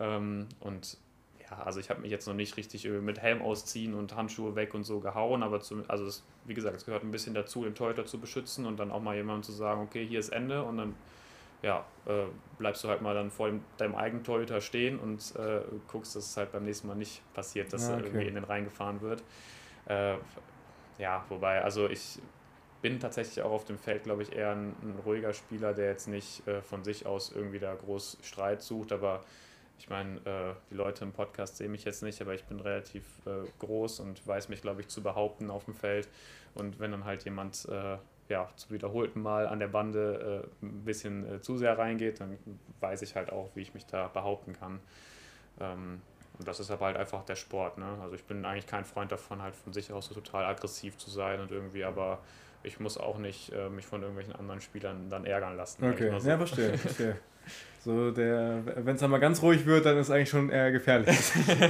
Ähm, und ja, also ich habe mich jetzt noch nicht richtig mit Helm ausziehen und Handschuhe weg und so gehauen, aber zum, also das, wie gesagt, es gehört ein bisschen dazu, den Torhüter zu beschützen und dann auch mal jemandem zu sagen, okay, hier ist Ende und dann ja, äh, bleibst du halt mal dann vor dem, deinem eigenen Torhüter stehen und äh, guckst, dass es halt beim nächsten Mal nicht passiert, dass ja, okay. er irgendwie in den Rhein gefahren wird. Äh, ja, wobei, also ich bin tatsächlich auch auf dem Feld, glaube ich, eher ein, ein, ruhiger Spieler, der jetzt nicht äh, von sich aus irgendwie da groß Streit sucht, aber ich meine, äh, die Leute im Podcast sehen mich jetzt nicht, aber ich bin relativ äh, groß und weiß mich, glaube ich, zu behaupten auf dem Feld. Und wenn dann halt jemand äh, ja, zum wiederholten Mal an der Bande äh, ein bisschen äh, zu sehr reingeht, dann weiß ich halt auch, wie ich mich da behaupten kann. Ähm, und das ist aber halt einfach der Sport. Ne? Also ich bin eigentlich kein Freund davon, halt von sich aus so total aggressiv zu sein und irgendwie, aber ich muss auch nicht äh, mich von irgendwelchen anderen Spielern dann ärgern lassen. Okay, so. ja, verstehe, verstehe. [laughs] So der, wenn es dann mal ganz ruhig wird, dann ist es eigentlich schon eher gefährlich.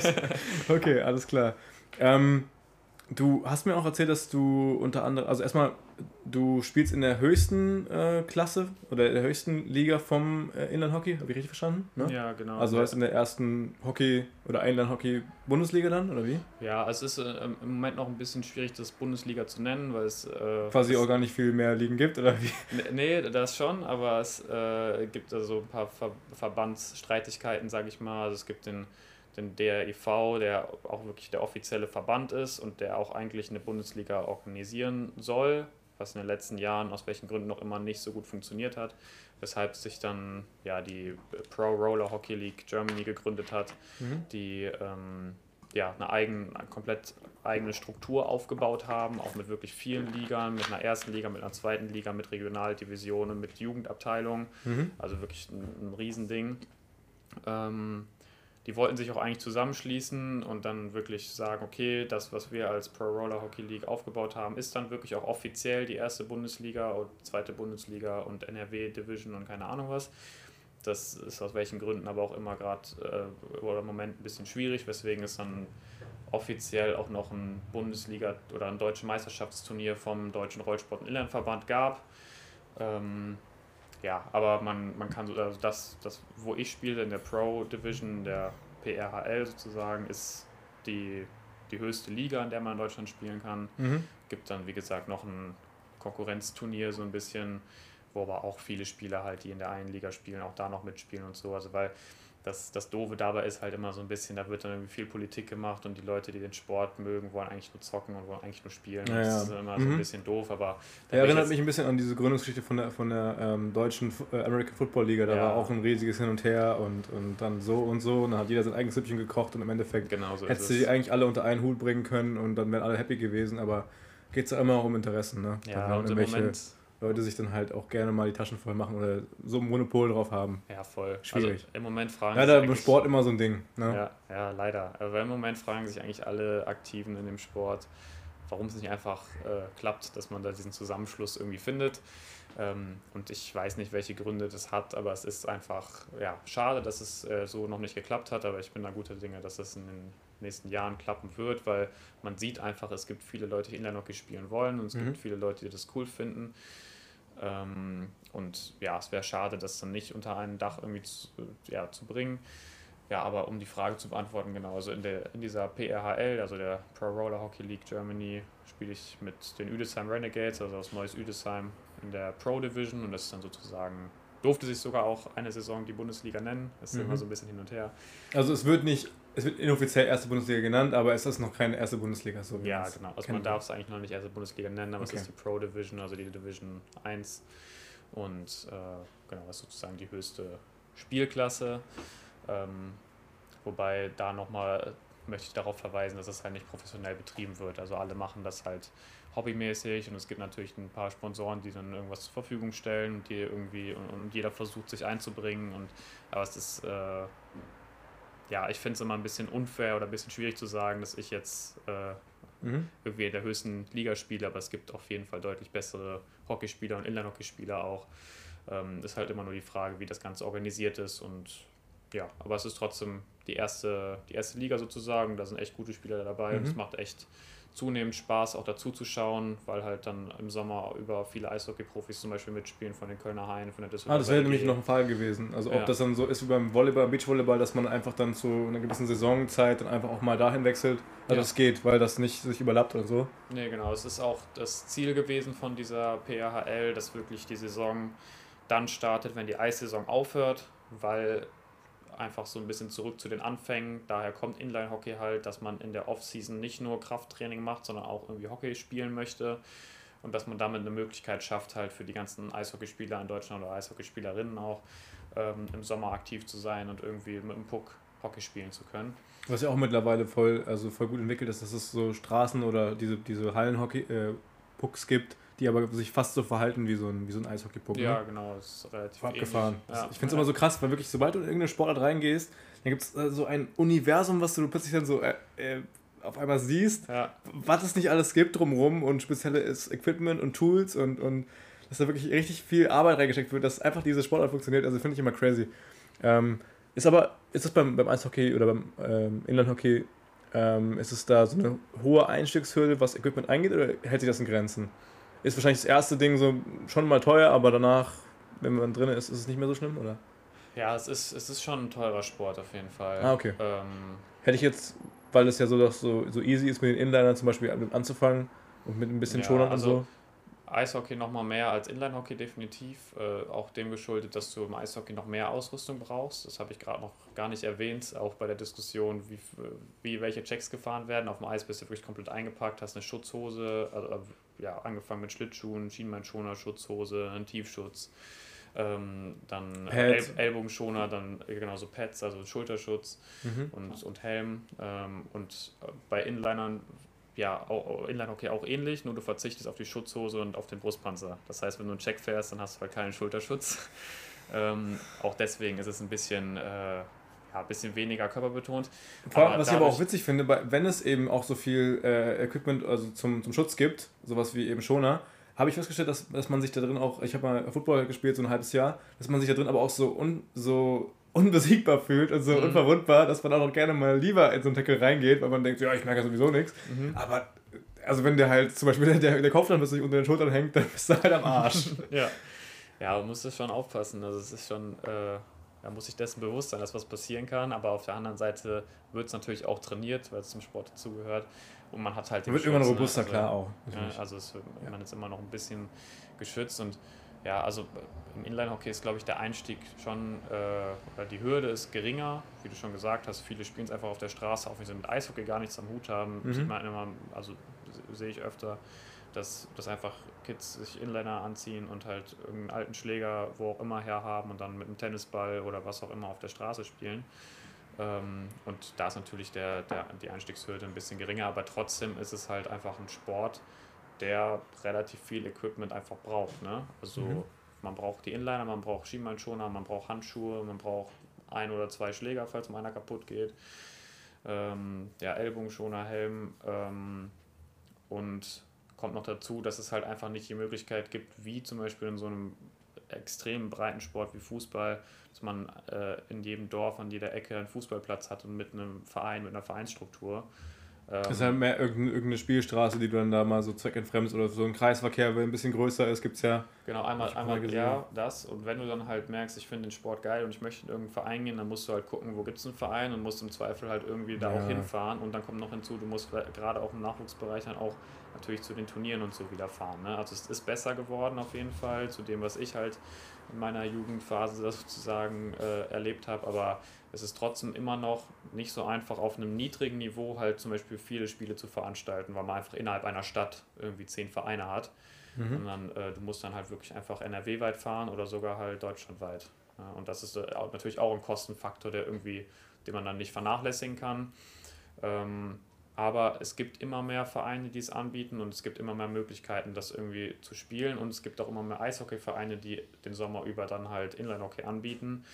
[laughs] okay, alles klar. Ähm, Du hast mir auch erzählt, dass du unter anderem, also erstmal, du spielst in der höchsten äh, Klasse oder der höchsten Liga vom äh, Inlandhockey, habe ich richtig verstanden? Ne? Ja, genau. Also heißt in der ersten Hockey- oder Inlandhockey-Bundesliga dann, oder wie? Ja, es ist äh, im Moment noch ein bisschen schwierig, das Bundesliga zu nennen, weil es. Äh, Quasi auch gar nicht viel mehr Ligen gibt, oder wie? Nee, das schon, aber es äh, gibt also ein paar Ver Verbandsstreitigkeiten, sage ich mal. Also es gibt den den DRIV, der auch wirklich der offizielle Verband ist und der auch eigentlich eine Bundesliga organisieren soll, was in den letzten Jahren aus welchen Gründen noch immer nicht so gut funktioniert hat, weshalb sich dann ja die Pro Roller Hockey League Germany gegründet hat, mhm. die ähm, ja eine, eigen, eine komplett eigene Struktur aufgebaut haben, auch mit wirklich vielen Ligern, mit einer ersten Liga, mit einer zweiten Liga, mit Regionaldivisionen, mit Jugendabteilungen, mhm. also wirklich ein, ein Riesending. Ähm, die wollten sich auch eigentlich zusammenschließen und dann wirklich sagen, okay, das, was wir als Pro Roller Hockey League aufgebaut haben, ist dann wirklich auch offiziell die erste Bundesliga und zweite Bundesliga und NRW Division und keine Ahnung was. Das ist aus welchen Gründen aber auch immer gerade äh, oder im Moment ein bisschen schwierig, weswegen es dann offiziell auch noch ein Bundesliga oder ein deutsches Meisterschaftsturnier vom Deutschen Rollsport- und Inlandverband gab. Ähm, ja, aber man, man kann so, also das, das, wo ich spiele in der Pro Division, der PRHL sozusagen, ist die, die höchste Liga, in der man in Deutschland spielen kann. Mhm. Gibt dann, wie gesagt, noch ein Konkurrenzturnier so ein bisschen, wo aber auch viele Spieler halt, die in der einen Liga spielen, auch da noch mitspielen und so. Also weil das, das Doofe dabei ist halt immer so ein bisschen, da wird dann irgendwie viel Politik gemacht und die Leute, die den Sport mögen, wollen eigentlich nur zocken und wollen eigentlich nur spielen. Ja, das ist immer mhm. so ein mhm. bisschen doof, aber. Er erinnert mich ein bisschen an diese Gründungsgeschichte von der, von der ähm, deutschen äh, American Football Liga. Da ja. war auch ein riesiges Hin und Her und, und dann so und so. Und dann hat jeder sein eigenes Süppchen gekocht und im Endeffekt genau so hättest du die eigentlich alle unter einen Hut bringen können und dann wären alle happy gewesen, aber geht es ja immer auch um Interessen. Ne? Ja, und im Moment Leute sich dann halt auch gerne mal die Taschen voll machen oder so ein Monopol drauf haben. Ja, voll. Schwierig. Also Im Moment fragen Leider im Sport immer so ein Ding. Ne? Ja, ja, leider. Aber im Moment fragen sich eigentlich alle Aktiven in dem Sport, warum es nicht einfach äh, klappt, dass man da diesen Zusammenschluss irgendwie findet. Ähm, und ich weiß nicht, welche Gründe das hat, aber es ist einfach ja, schade, dass es äh, so noch nicht geklappt hat, aber ich bin da guter Dinge, dass es in den nächsten Jahren klappen wird, weil man sieht einfach, es gibt viele Leute, die Inline-Hockey spielen wollen und es mhm. gibt viele Leute, die das cool finden. Ähm, und ja, es wäre schade, das dann nicht unter ein Dach irgendwie zu, ja, zu bringen. Ja, aber um die Frage zu beantworten, genau, also in, der, in dieser PRHL, also der Pro Roller Hockey League Germany, spiele ich mit den Üdesheim Renegades, also aus Neues Üdesheim in der Pro Division und das ist dann sozusagen durfte sich sogar auch eine Saison die Bundesliga nennen. Das ist mhm. immer so ein bisschen hin und her. Also es wird nicht, es wird inoffiziell erste Bundesliga genannt, aber es ist noch keine erste Bundesliga. So ja, genau. Also man darf es eigentlich noch nicht erste Bundesliga nennen, aber okay. es ist die Pro Division, also die Division 1. Und äh, genau, das ist sozusagen die höchste Spielklasse. Ähm, wobei da nochmal möchte ich darauf verweisen, dass es halt nicht professionell betrieben wird. Also alle machen das halt hobbymäßig und es gibt natürlich ein paar Sponsoren, die dann irgendwas zur Verfügung stellen und die irgendwie und, und jeder versucht sich einzubringen und aber es ist äh, ja, ich finde es immer ein bisschen unfair oder ein bisschen schwierig zu sagen, dass ich jetzt äh, mhm. irgendwie in der höchsten Liga spiele, aber es gibt auf jeden Fall deutlich bessere Hockeyspieler und Inline-Hockeyspieler auch. Ähm, ist halt immer nur die Frage, wie das Ganze organisiert ist und ja, aber es ist trotzdem die erste, die erste Liga sozusagen. Da sind echt gute Spieler dabei mhm. und es macht echt zunehmend Spaß, auch dazu zu schauen, weil halt dann im Sommer über viele Eishockey-Profis zum Beispiel mitspielen von den Kölner Haien, von der Düsseldorf. Ah, das wäre nämlich noch ein Fall gewesen. Also ob ja. das dann so ist wie beim Volleyball, Beachvolleyball, dass man einfach dann zu einer gewissen Saisonzeit dann einfach auch mal dahin wechselt. Also ja. das geht, weil das nicht sich überlappt oder so. Nee, genau. Es ist auch das Ziel gewesen von dieser PRHL, dass wirklich die Saison dann startet, wenn die Eissaison aufhört, weil einfach so ein bisschen zurück zu den Anfängen. Daher kommt Inline-Hockey halt, dass man in der Off-Season nicht nur Krafttraining macht, sondern auch irgendwie Hockey spielen möchte und dass man damit eine Möglichkeit schafft, halt für die ganzen Eishockeyspieler in Deutschland oder Eishockeyspielerinnen auch ähm, im Sommer aktiv zu sein und irgendwie mit dem Puck Hockey spielen zu können. Was ja auch mittlerweile voll, also voll gut entwickelt ist, dass es so Straßen oder diese, diese Hallenhockey-Pucks äh, gibt, die aber sich fast so verhalten wie so ein, wie so ein Eishockey-Puck. Ja, ne? genau, das ist relativ abgefahren. Ja. Ich finde es immer so krass, weil wirklich, sobald du in irgendeine Sportart reingehst, dann gibt es äh, so ein Universum, was du plötzlich dann so äh, äh, auf einmal siehst, ja. was es nicht alles gibt drumherum und spezielles Equipment und Tools und, und dass da wirklich richtig viel Arbeit reingesteckt wird, dass einfach diese Sportart funktioniert. Also finde ich immer crazy. Ähm, ist aber, ist das beim, beim Eishockey oder beim ähm, Inlandhockey, ähm, ist es da so eine hohe Einstiegshürde, was Equipment angeht, oder hält sich das in Grenzen? Ist wahrscheinlich das erste Ding so schon mal teuer, aber danach, wenn man drin ist, ist es nicht mehr so schlimm, oder? Ja, es ist, es ist schon ein teurer Sport auf jeden Fall. Ah, okay. Ähm, Hätte ich jetzt, weil es ja so, dass so, so easy ist, mit den Inlinern zum Beispiel anzufangen und mit ein bisschen ja, Schonern also, und so. Eishockey noch mal mehr als Inline-Hockey definitiv. Äh, auch dem geschuldet, dass du im Eishockey noch mehr Ausrüstung brauchst. Das habe ich gerade noch gar nicht erwähnt, auch bei der Diskussion, wie, wie welche Checks gefahren werden. Auf dem Eis bist du wirklich komplett eingepackt, hast eine Schutzhose, also, ja, angefangen mit Schlittschuhen, Schienbeinschoner, Schutzhose, einen Tiefschutz. Ähm, dann El Ellbogenschoner, dann äh, genauso Pads, also Schulterschutz mhm. und, und Helm. Ähm, und äh, bei Inlinern ja, Inline-Hockey auch ähnlich, nur du verzichtest auf die Schutzhose und auf den Brustpanzer. Das heißt, wenn du einen Check fährst, dann hast du halt keinen Schulterschutz. [laughs] ähm, auch deswegen ist es ein bisschen, äh, ja, ein bisschen weniger körperbetont. Vor allem, was ich aber auch witzig finde, wenn es eben auch so viel äh, Equipment also zum, zum Schutz gibt, sowas wie eben Schoner, habe ich festgestellt, dass, dass man sich da drin auch, ich habe mal Football gespielt, so ein halbes Jahr, dass man sich da drin aber auch so, un, so unbesiegbar fühlt und so mhm. unverwundbar, dass man auch noch gerne mal lieber in so einen Tackle reingeht, weil man denkt, ja, ich merke ja sowieso nichts. Mhm. Aber also wenn der halt zum Beispiel [laughs] der, der Kopfstand plötzlich unter den Schultern hängt, dann bist du halt am Arsch. [laughs] ja. Ja, man muss das schon aufpassen. Also es ist schon, äh, da muss sich dessen bewusst sein, dass was passieren kann. Aber auf der anderen Seite wird es natürlich auch trainiert, weil es zum Sport dazugehört. Und man hat halt den Wird Schutz, immer noch robuster, also, klar auch. Ja, also es, ja. man ist immer noch ein bisschen geschützt und ja, also im Inline-Hockey ist, glaube ich, der Einstieg schon, äh, die Hürde ist geringer, wie du schon gesagt hast. Viele spielen es einfach auf der Straße, auch wenn sie mit Eishockey gar nichts am Hut haben. Mhm. Sieht man immer, also sehe ich öfter, dass, dass einfach Kids sich Inliner anziehen und halt irgendeinen alten Schläger, wo auch immer herhaben und dann mit einem Tennisball oder was auch immer auf der Straße spielen. Ähm, und da ist natürlich der, der, die Einstiegshürde ein bisschen geringer, aber trotzdem ist es halt einfach ein Sport, der relativ viel Equipment einfach braucht. Ne? Also mhm. man braucht die Inliner, man braucht Schienbeinschoner, man braucht Handschuhe, man braucht ein oder zwei Schläger, falls mal einer kaputt geht. Ähm, ja, Ellbogenschoner, Helm ähm, und kommt noch dazu, dass es halt einfach nicht die Möglichkeit gibt, wie zum Beispiel in so einem extrem breiten Sport wie Fußball, dass man äh, in jedem Dorf, an jeder Ecke einen Fußballplatz hat und mit einem Verein, mit einer Vereinsstruktur. Das ist halt mehr irgendeine Spielstraße, die du dann da mal so zweckentfremdest oder so ein Kreisverkehr, der ein bisschen größer ist, gibt es ja. Genau, einmal, einmal ja, das. Und wenn du dann halt merkst, ich finde den Sport geil und ich möchte in irgendeinen Verein gehen, dann musst du halt gucken, wo gibt es einen Verein und musst im Zweifel halt irgendwie da ja. auch hinfahren. Und dann kommt noch hinzu, du musst gerade auch im Nachwuchsbereich dann auch natürlich zu den Turnieren und so wieder fahren. Ne? Also es ist besser geworden auf jeden Fall zu dem, was ich halt in meiner Jugendphase sozusagen äh, erlebt habe, aber es ist trotzdem immer noch nicht so einfach auf einem niedrigen Niveau halt zum Beispiel viele Spiele zu veranstalten, weil man einfach innerhalb einer Stadt irgendwie zehn Vereine hat. Mhm. Sondern äh, du musst dann halt wirklich einfach NRW-weit fahren oder sogar halt deutschlandweit. Ja, und das ist äh, natürlich auch ein Kostenfaktor, der irgendwie, den man dann nicht vernachlässigen kann. Ähm, aber es gibt immer mehr Vereine, die es anbieten und es gibt immer mehr Möglichkeiten, das irgendwie zu spielen. Und es gibt auch immer mehr Eishockeyvereine, die den Sommer über dann halt Inline-Hockey anbieten.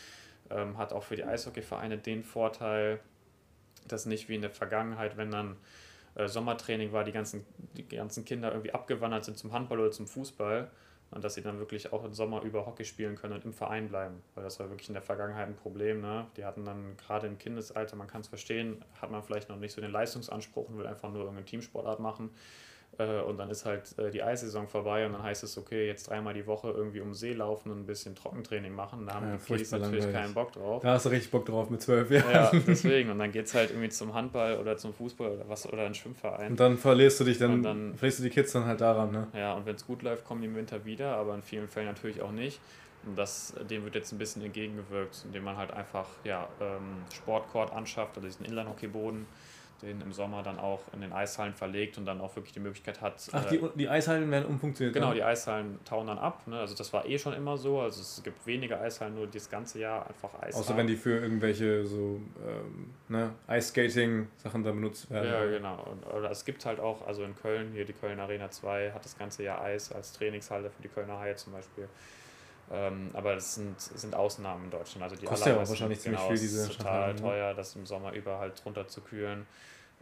Ähm, hat auch für die Eishockeyvereine den Vorteil, dass nicht wie in der Vergangenheit, wenn dann äh, Sommertraining war, die ganzen, die ganzen Kinder irgendwie abgewandert sind zum Handball oder zum Fußball, und dass sie dann wirklich auch im Sommer über Hockey spielen können und im Verein bleiben. Weil das war wirklich in der Vergangenheit ein Problem. Ne? Die hatten dann gerade im Kindesalter, man kann es verstehen, hat man vielleicht noch nicht so den Leistungsanspruch und will einfach nur irgendeine Teamsportart machen. Äh, und dann ist halt äh, die Eissaison vorbei und dann heißt es, okay, jetzt dreimal die Woche irgendwie um See laufen und ein bisschen Trockentraining machen. Da haben ja, die Kiddies natürlich keinen Bock drauf. Da hast du richtig Bock drauf mit zwölf Jahren. Ja, [laughs] deswegen. Und dann geht es halt irgendwie zum Handball oder zum Fußball oder was oder ein Schwimmverein. Und dann verlierst du dich, dann, dann verlierst du die Kids dann halt daran, ne? Ja, und wenn es gut läuft, kommen die im Winter wieder, aber in vielen Fällen natürlich auch nicht. Und das, dem wird jetzt ein bisschen entgegengewirkt, indem man halt einfach ja, ähm, Sportcourt anschafft, also diesen Inline-Hockeyboden, den im Sommer dann auch in den Eishallen verlegt und dann auch wirklich die Möglichkeit hat. Ach, die, äh, die Eishallen werden umfunktioniert? Genau, die Eishallen tauen dann ab. Ne? Also das war eh schon immer so. Also es gibt weniger Eishallen, nur das ganze Jahr einfach Eis. Außer wenn die für irgendwelche so ähm, ne, Ice-Skating-Sachen da benutzt werden. Ja, genau. Und, oder es gibt halt auch, also in Köln, hier die Köln Arena 2 hat das ganze Jahr Eis als Trainingshalle für die Kölner Haie zum Beispiel. Ähm, aber das sind, sind Ausnahmen in Deutschland. Also die Kostet ja auch wahrscheinlich genau, ziemlich viel, diese total teuer, das im Sommer über halt drunter zu kühlen.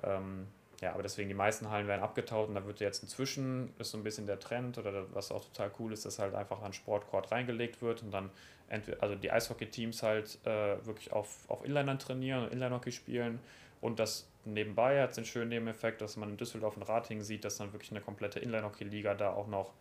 Ähm, ja, aber deswegen die meisten Hallen werden abgetaut und da wird jetzt inzwischen, ist so ein bisschen der Trend oder was auch total cool ist, dass halt einfach ein Sportcourt reingelegt wird und dann entweder, also die Eishockey-Teams halt äh, wirklich auf, auf Inlinern trainieren und Inline-Hockey spielen und das nebenbei hat den schönen Nebeneffekt, dass man in Düsseldorf und Ratingen sieht, dass dann wirklich eine komplette Inline-Hockey-Liga da auch noch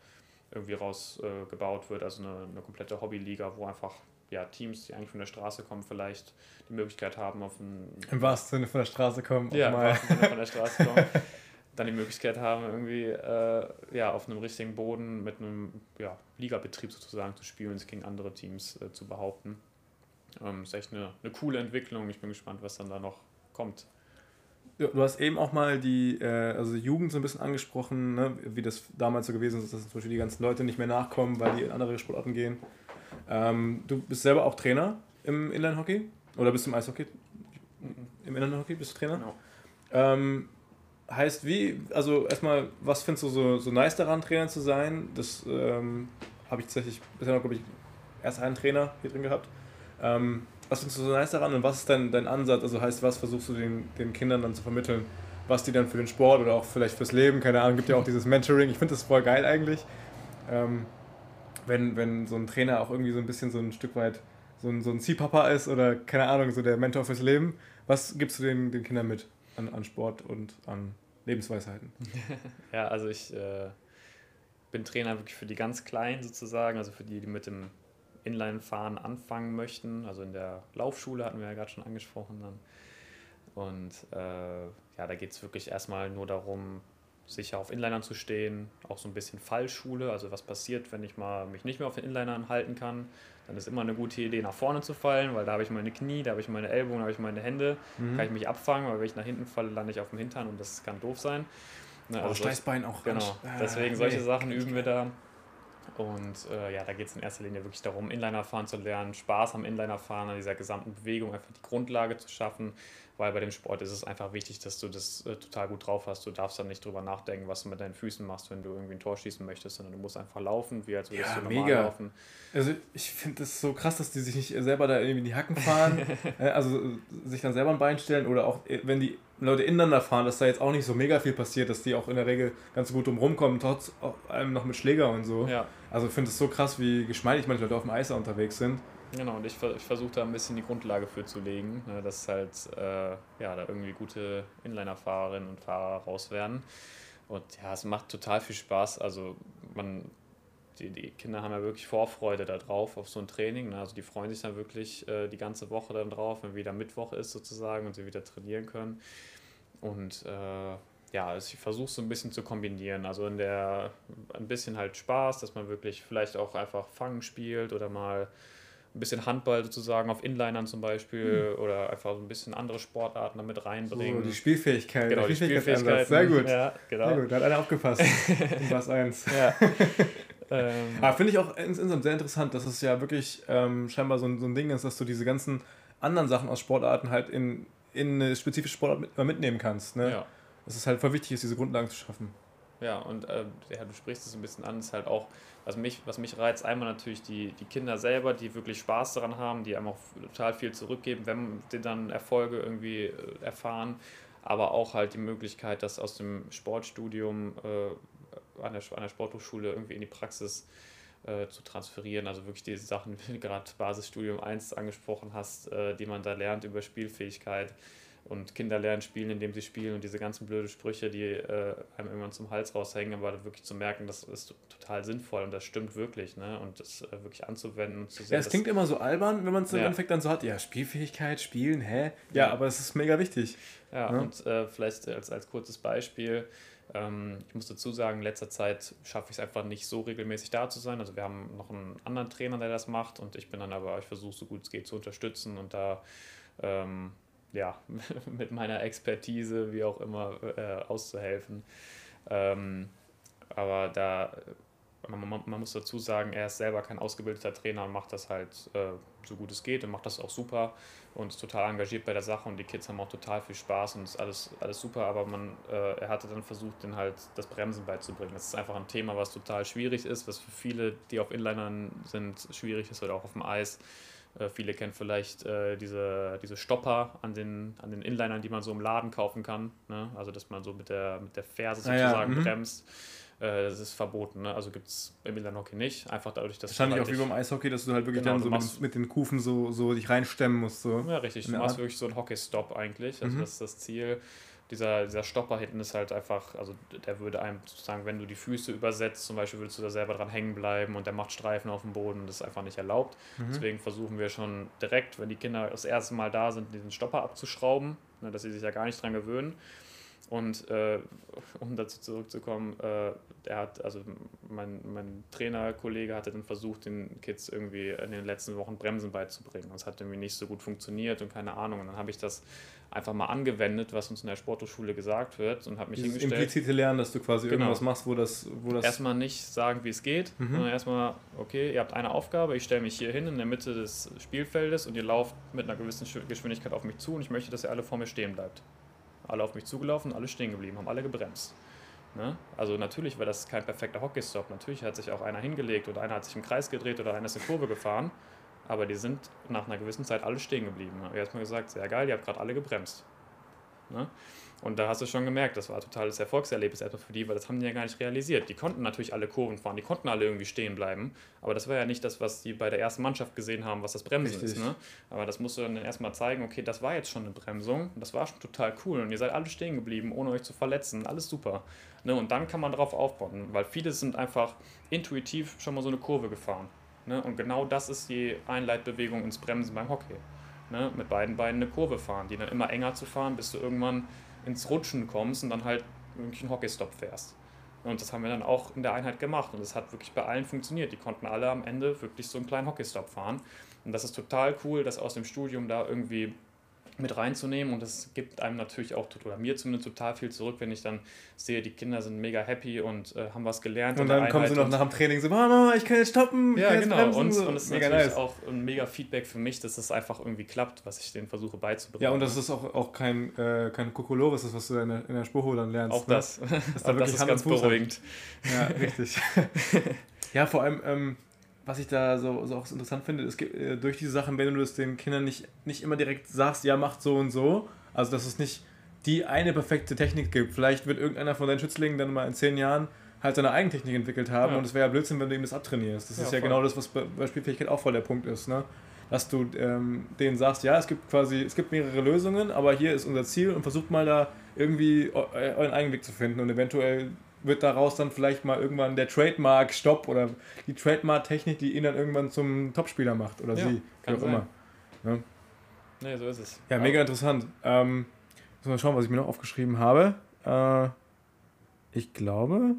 irgendwie rausgebaut äh, wird, also eine, eine komplette Hobbyliga, wo einfach ja, Teams, die eigentlich von der Straße kommen, vielleicht die Möglichkeit haben, auf ein. Im wahrsten Sinne von der Straße kommen. Ja, im wahrsten Sinne von der [laughs] Straße kommen. dann die Möglichkeit haben, irgendwie äh, ja, auf einem richtigen Boden mit einem ja, Ligabetrieb sozusagen zu spielen, sich gegen andere Teams äh, zu behaupten. Ähm, ist echt eine, eine coole Entwicklung. Ich bin gespannt, was dann da noch kommt. Du hast eben auch mal die äh, also Jugend so ein bisschen angesprochen, ne? wie das damals so gewesen ist, dass zum Beispiel die ganzen Leute nicht mehr nachkommen, weil die in andere Sportarten gehen. Ähm, du bist selber auch Trainer im Inline-Hockey? Oder bist du im Eishockey? Im Inline-Hockey bist du Trainer? Genau. Ähm, heißt wie, also erstmal, was findest du so, so nice daran, Trainer zu sein? Das ähm, habe ich tatsächlich bisher noch, glaube ich, erst einen Trainer hier drin gehabt. Ähm, was findest du so nice daran und was ist dein, dein Ansatz? Also heißt, was versuchst du den, den Kindern dann zu vermitteln? Was die dann für den Sport oder auch vielleicht fürs Leben, keine Ahnung, gibt ja auch dieses Mentoring. Ich finde das voll geil eigentlich. Ähm, wenn, wenn so ein Trainer auch irgendwie so ein bisschen so ein Stück weit so ein, so ein Ziehpapa ist oder keine Ahnung, so der Mentor fürs Leben. Was gibst du den, den Kindern mit an, an Sport und an Lebensweisheiten? [laughs] ja, also ich äh, bin Trainer wirklich für die ganz Kleinen sozusagen, also für die, die mit dem Inline-Fahren anfangen möchten. Also in der Laufschule hatten wir ja gerade schon angesprochen. Dann. Und äh, ja, da geht es wirklich erstmal nur darum, sicher auf Inlinern zu stehen, auch so ein bisschen Fallschule, also was passiert, wenn ich mal mich nicht mehr auf den Inlinern halten kann, dann ist immer eine gute Idee, nach vorne zu fallen, weil da habe ich meine Knie, da habe ich meine Ellbogen, da habe ich meine Hände, mhm. kann ich mich abfangen, weil wenn ich nach hinten falle, lande ich auf dem Hintern und das kann doof sein. Ne, also Steißbein auch. Genau, deswegen solche nee, Sachen üben wir da. Und äh, ja, da geht es in erster Linie wirklich darum, Inliner fahren zu lernen, Spaß am Inliner fahren, an dieser gesamten Bewegung, einfach die Grundlage zu schaffen, weil bei dem Sport ist es einfach wichtig, dass du das äh, total gut drauf hast. Du darfst dann nicht drüber nachdenken, was du mit deinen Füßen machst, wenn du irgendwie ein Tor schießen möchtest, sondern du musst einfach laufen, wie als würdest ja, du normal mega. laufen. Also ich finde es so krass, dass die sich nicht selber da irgendwie in die Hacken fahren, [laughs] äh, also sich dann selber ein Bein stellen oder auch äh, wenn die Leute ineinander fahren, dass da jetzt auch nicht so mega viel passiert, dass die auch in der Regel ganz gut rumkommen, trotz allem noch mit Schläger und so. Ja. Also ich finde es so krass, wie geschmeidig manche Leute auf dem Eis unterwegs sind. Genau, und ich, ich versuche da ein bisschen die Grundlage für zu legen, ne, dass halt äh, ja, da irgendwie gute Inliner-Fahrerinnen und Fahrer raus werden. Und ja, es macht total viel Spaß. Also man, die, die Kinder haben ja wirklich Vorfreude darauf, auf so ein Training. Ne? Also die freuen sich dann wirklich äh, die ganze Woche dann drauf, wenn wieder Mittwoch ist sozusagen und sie wieder trainieren können. Und äh, ja, also ich versuche so ein bisschen zu kombinieren. Also in der ein bisschen halt Spaß, dass man wirklich vielleicht auch einfach Fangen spielt oder mal ein bisschen Handball sozusagen auf Inlinern zum Beispiel mhm. oder einfach so ein bisschen andere Sportarten damit reinbringen. So, die Spielfähigkeit. Genau, die Spielfähigkeit. Sehr gut. Ja, genau. Sehr gut, da hat einer aufgepasst. [laughs] du warst eins. Ja. Ähm. Aber finde ich auch insgesamt sehr interessant, dass es ja wirklich ähm, scheinbar so ein, so ein Ding ist, dass du diese ganzen anderen Sachen aus Sportarten halt in, in eine spezifische Sportart mit, mitnehmen kannst. Ne? Ja. Dass es halt voll wichtig ist, diese Grundlagen zu schaffen. Ja, und äh, ja, du sprichst es ein bisschen an, ist halt auch, was mich, was mich reizt, einmal natürlich die, die Kinder selber, die wirklich Spaß daran haben, die einem auch total viel zurückgeben, wenn sie dann Erfolge irgendwie äh, erfahren, aber auch halt die Möglichkeit, das aus dem Sportstudium äh, an, der, an der Sporthochschule irgendwie in die Praxis äh, zu transferieren. Also wirklich diese Sachen, wie du gerade Basisstudium 1 angesprochen hast, äh, die man da lernt über Spielfähigkeit, und Kinder lernen spielen, indem sie spielen und diese ganzen blöde Sprüche, die äh, einem irgendwann zum Hals raushängen, aber wirklich zu merken, das ist total sinnvoll und das stimmt wirklich, ne? Und das äh, wirklich anzuwenden und zu sehen. Ja, es klingt immer so albern, wenn man es im ja. Endeffekt dann so hat, ja, Spielfähigkeit, Spielen, hä? Ja, ja. aber es ist mega wichtig. Ja. Ne? und äh, vielleicht als, als kurzes Beispiel, ich muss dazu sagen, in letzter Zeit schaffe ich es einfach nicht so regelmäßig da zu sein. Also wir haben noch einen anderen Trainer, der das macht und ich bin dann aber, ich versuche so gut es geht zu unterstützen und da ähm, ja, [laughs] mit meiner Expertise, wie auch immer, äh, auszuhelfen. Ähm, aber da, man, man, muss dazu sagen, er ist selber kein ausgebildeter Trainer und macht das halt äh, so gut es geht und macht das auch super und ist total engagiert bei der Sache und die Kids haben auch total viel Spaß und ist alles, alles super, aber man, äh, er hatte dann versucht, den halt das Bremsen beizubringen. Das ist einfach ein Thema, was total schwierig ist, was für viele, die auf Inlinern sind, schwierig ist oder auch auf dem Eis. Äh, viele kennen vielleicht äh, diese, diese Stopper an den, an den Inlinern, die man so im Laden kaufen kann. Ne? Also, dass man so mit der, mit der Ferse sozusagen ah, ja, mhm. bremst. Äh, das ist verboten. Ne? Also gibt es im Inline-Hockey nicht. Einfach dadurch, dass Wahrscheinlich auch wie beim Eishockey, dass du halt wirklich genau, dann so mit, mit, den Kufen so, so dich reinstemmen musst. So. Ja, richtig. Du machst wirklich so einen Hockey-Stop eigentlich. Also, mhm. das ist das Ziel dieser, dieser Stopper hinten ist halt einfach, also der würde einem sozusagen, wenn du die Füße übersetzt, zum Beispiel würdest du da selber dran hängen bleiben und der macht Streifen auf dem Boden das ist einfach nicht erlaubt. Mhm. Deswegen versuchen wir schon direkt, wenn die Kinder das erste Mal da sind, diesen Stopper abzuschrauben, ne, dass sie sich ja gar nicht dran gewöhnen. Und äh, um dazu zurückzukommen, äh, er hat, also mein, mein Trainerkollege hatte dann versucht, den Kids irgendwie in den letzten Wochen Bremsen beizubringen. Das hat irgendwie nicht so gut funktioniert und keine Ahnung. Und dann habe ich das einfach mal angewendet, was uns in der Sporthochschule gesagt wird und habe mich Dieses hingestellt. implizite Lernen, dass du quasi genau. irgendwas machst, wo das, wo das... Erstmal nicht sagen, wie es geht, mhm. sondern erstmal, okay, ihr habt eine Aufgabe, ich stelle mich hier hin in der Mitte des Spielfeldes und ihr lauft mit einer gewissen Geschwindigkeit auf mich zu und ich möchte, dass ihr alle vor mir stehen bleibt. Alle auf mich zugelaufen, alle stehen geblieben, haben alle gebremst. Ne? Also natürlich war das kein perfekter Hockeystop. Natürlich hat sich auch einer hingelegt oder einer hat sich im Kreis gedreht oder einer ist eine Kurve gefahren. Aber die sind nach einer gewissen Zeit alle stehen geblieben. Ich habe erstmal gesagt, sehr geil, ihr habt gerade alle gebremst. Ne? Und da hast du schon gemerkt, das war ein totales Erfolgserlebnis erstmal für die, weil das haben die ja gar nicht realisiert. Die konnten natürlich alle Kurven fahren, die konnten alle irgendwie stehen bleiben, aber das war ja nicht das, was die bei der ersten Mannschaft gesehen haben, was das Bremsen Richtig. ist. Ne? Aber das musst du dann erstmal zeigen, okay, das war jetzt schon eine Bremsung, das war schon total cool und ihr seid alle stehen geblieben, ohne euch zu verletzen, alles super. Ne? Und dann kann man darauf aufbauen, weil viele sind einfach intuitiv schon mal so eine Kurve gefahren. Ne? Und genau das ist die Einleitbewegung ins Bremsen beim Hockey. Ne? Mit beiden Beinen eine Kurve fahren, die dann immer enger zu fahren, bis du irgendwann ins Rutschen kommst und dann halt wirklich einen Hockeystop fährst. Und das haben wir dann auch in der Einheit gemacht und es hat wirklich bei allen funktioniert. Die konnten alle am Ende wirklich so einen kleinen Hockeystop fahren. Und das ist total cool, dass aus dem Studium da irgendwie mit reinzunehmen und das gibt einem natürlich auch, oder mir zumindest total viel zurück, wenn ich dann sehe, die Kinder sind mega happy und äh, haben was gelernt. Und dann kommen sie noch nach dem Training so, Mama, ich kann jetzt stoppen. Ja, genau. Bremsen, und, so. und es ist mega natürlich nice. auch ein mega Feedback für mich, dass das einfach irgendwie klappt, was ich denen versuche beizubringen. Ja, und das ist auch, auch kein, äh, kein Kokolores ist, was du in der, in der Spurhole dann lernst. Auch ne? das. das, da [laughs] das ist ganz beruhigend. Ja, richtig. [laughs] ja, vor allem, ähm, was ich da so, so auch interessant finde, es gibt äh, durch diese Sachen, wenn du das den Kindern nicht, nicht immer direkt sagst, ja, macht so und so, also dass es nicht die eine perfekte Technik gibt. Vielleicht wird irgendeiner von deinen Schützlingen dann mal in zehn Jahren halt seine eigene Technik entwickelt haben ja. und es wäre ja Blödsinn, wenn du ihm das abtrainierst. Das ja, ist ja voll. genau das, was bei Spielfähigkeit auch voll der Punkt ist, ne? Dass du ähm, denen sagst, ja, es gibt quasi, es gibt mehrere Lösungen, aber hier ist unser Ziel und versucht mal da irgendwie euren eigenen Weg zu finden und eventuell wird daraus dann vielleicht mal irgendwann der Trademark-Stopp oder die Trademark-Technik, die ihn dann irgendwann zum Topspieler macht oder ja, sie, wie auch sein. immer. Ja. Nee, so ist es. Ja, Aber mega interessant. Ähm, muss mal schauen, was ich mir noch aufgeschrieben habe. Äh, ich glaube,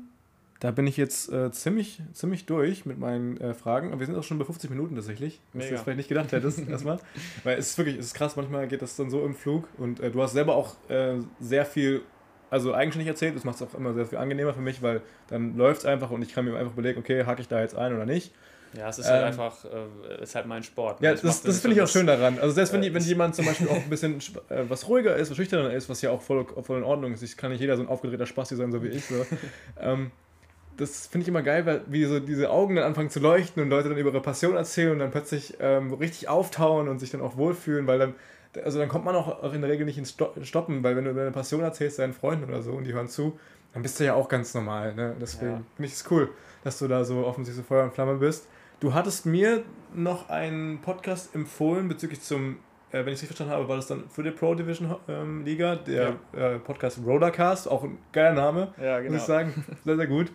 da bin ich jetzt äh, ziemlich, ziemlich durch mit meinen äh, Fragen. Und wir sind auch schon bei 50 Minuten tatsächlich. Was du jetzt vielleicht nicht gedacht hättest, [laughs] erstmal. Weil es ist wirklich, es ist krass, manchmal geht das dann so im Flug. Und äh, du hast selber auch äh, sehr viel also eigenständig erzählt. Das macht es auch immer sehr viel angenehmer für mich, weil dann läuft es einfach und ich kann mir einfach überlegen, okay, hake ich da jetzt ein oder nicht. Ja, es ist halt ähm, halt einfach, äh, ist halt mein Sport. Ne? Ja, das, das, das finde ich auch schön daran. Also selbst wenn, äh, wenn jemand zum Beispiel [laughs] auch ein bisschen äh, was ruhiger ist, was schüchterner ist, was ja auch voll, voll in Ordnung ist, ich kann nicht jeder so ein aufgedrehter Spasti sein, so wie ich. So. [laughs] ähm, das finde ich immer geil, weil wie so diese Augen dann anfangen zu leuchten und Leute dann über ihre Passion erzählen und dann plötzlich ähm, richtig auftauen und sich dann auch wohlfühlen, weil dann also dann kommt man auch in der Regel nicht ins Stoppen, weil wenn du deine Passion erzählst deinen Freunden oder so und die hören zu, dann bist du ja auch ganz normal. Ne? Deswegen ja. finde ich es cool, dass du da so offensichtlich so Feuer und Flamme bist. Du hattest mir noch einen Podcast empfohlen bezüglich zum, äh, wenn ich es richtig verstanden habe, war das dann für die Pro Division ähm, Liga, der ja. äh, Podcast Rodercast, auch ein geiler Name, ja, genau. muss ich sagen. Sehr, sehr gut.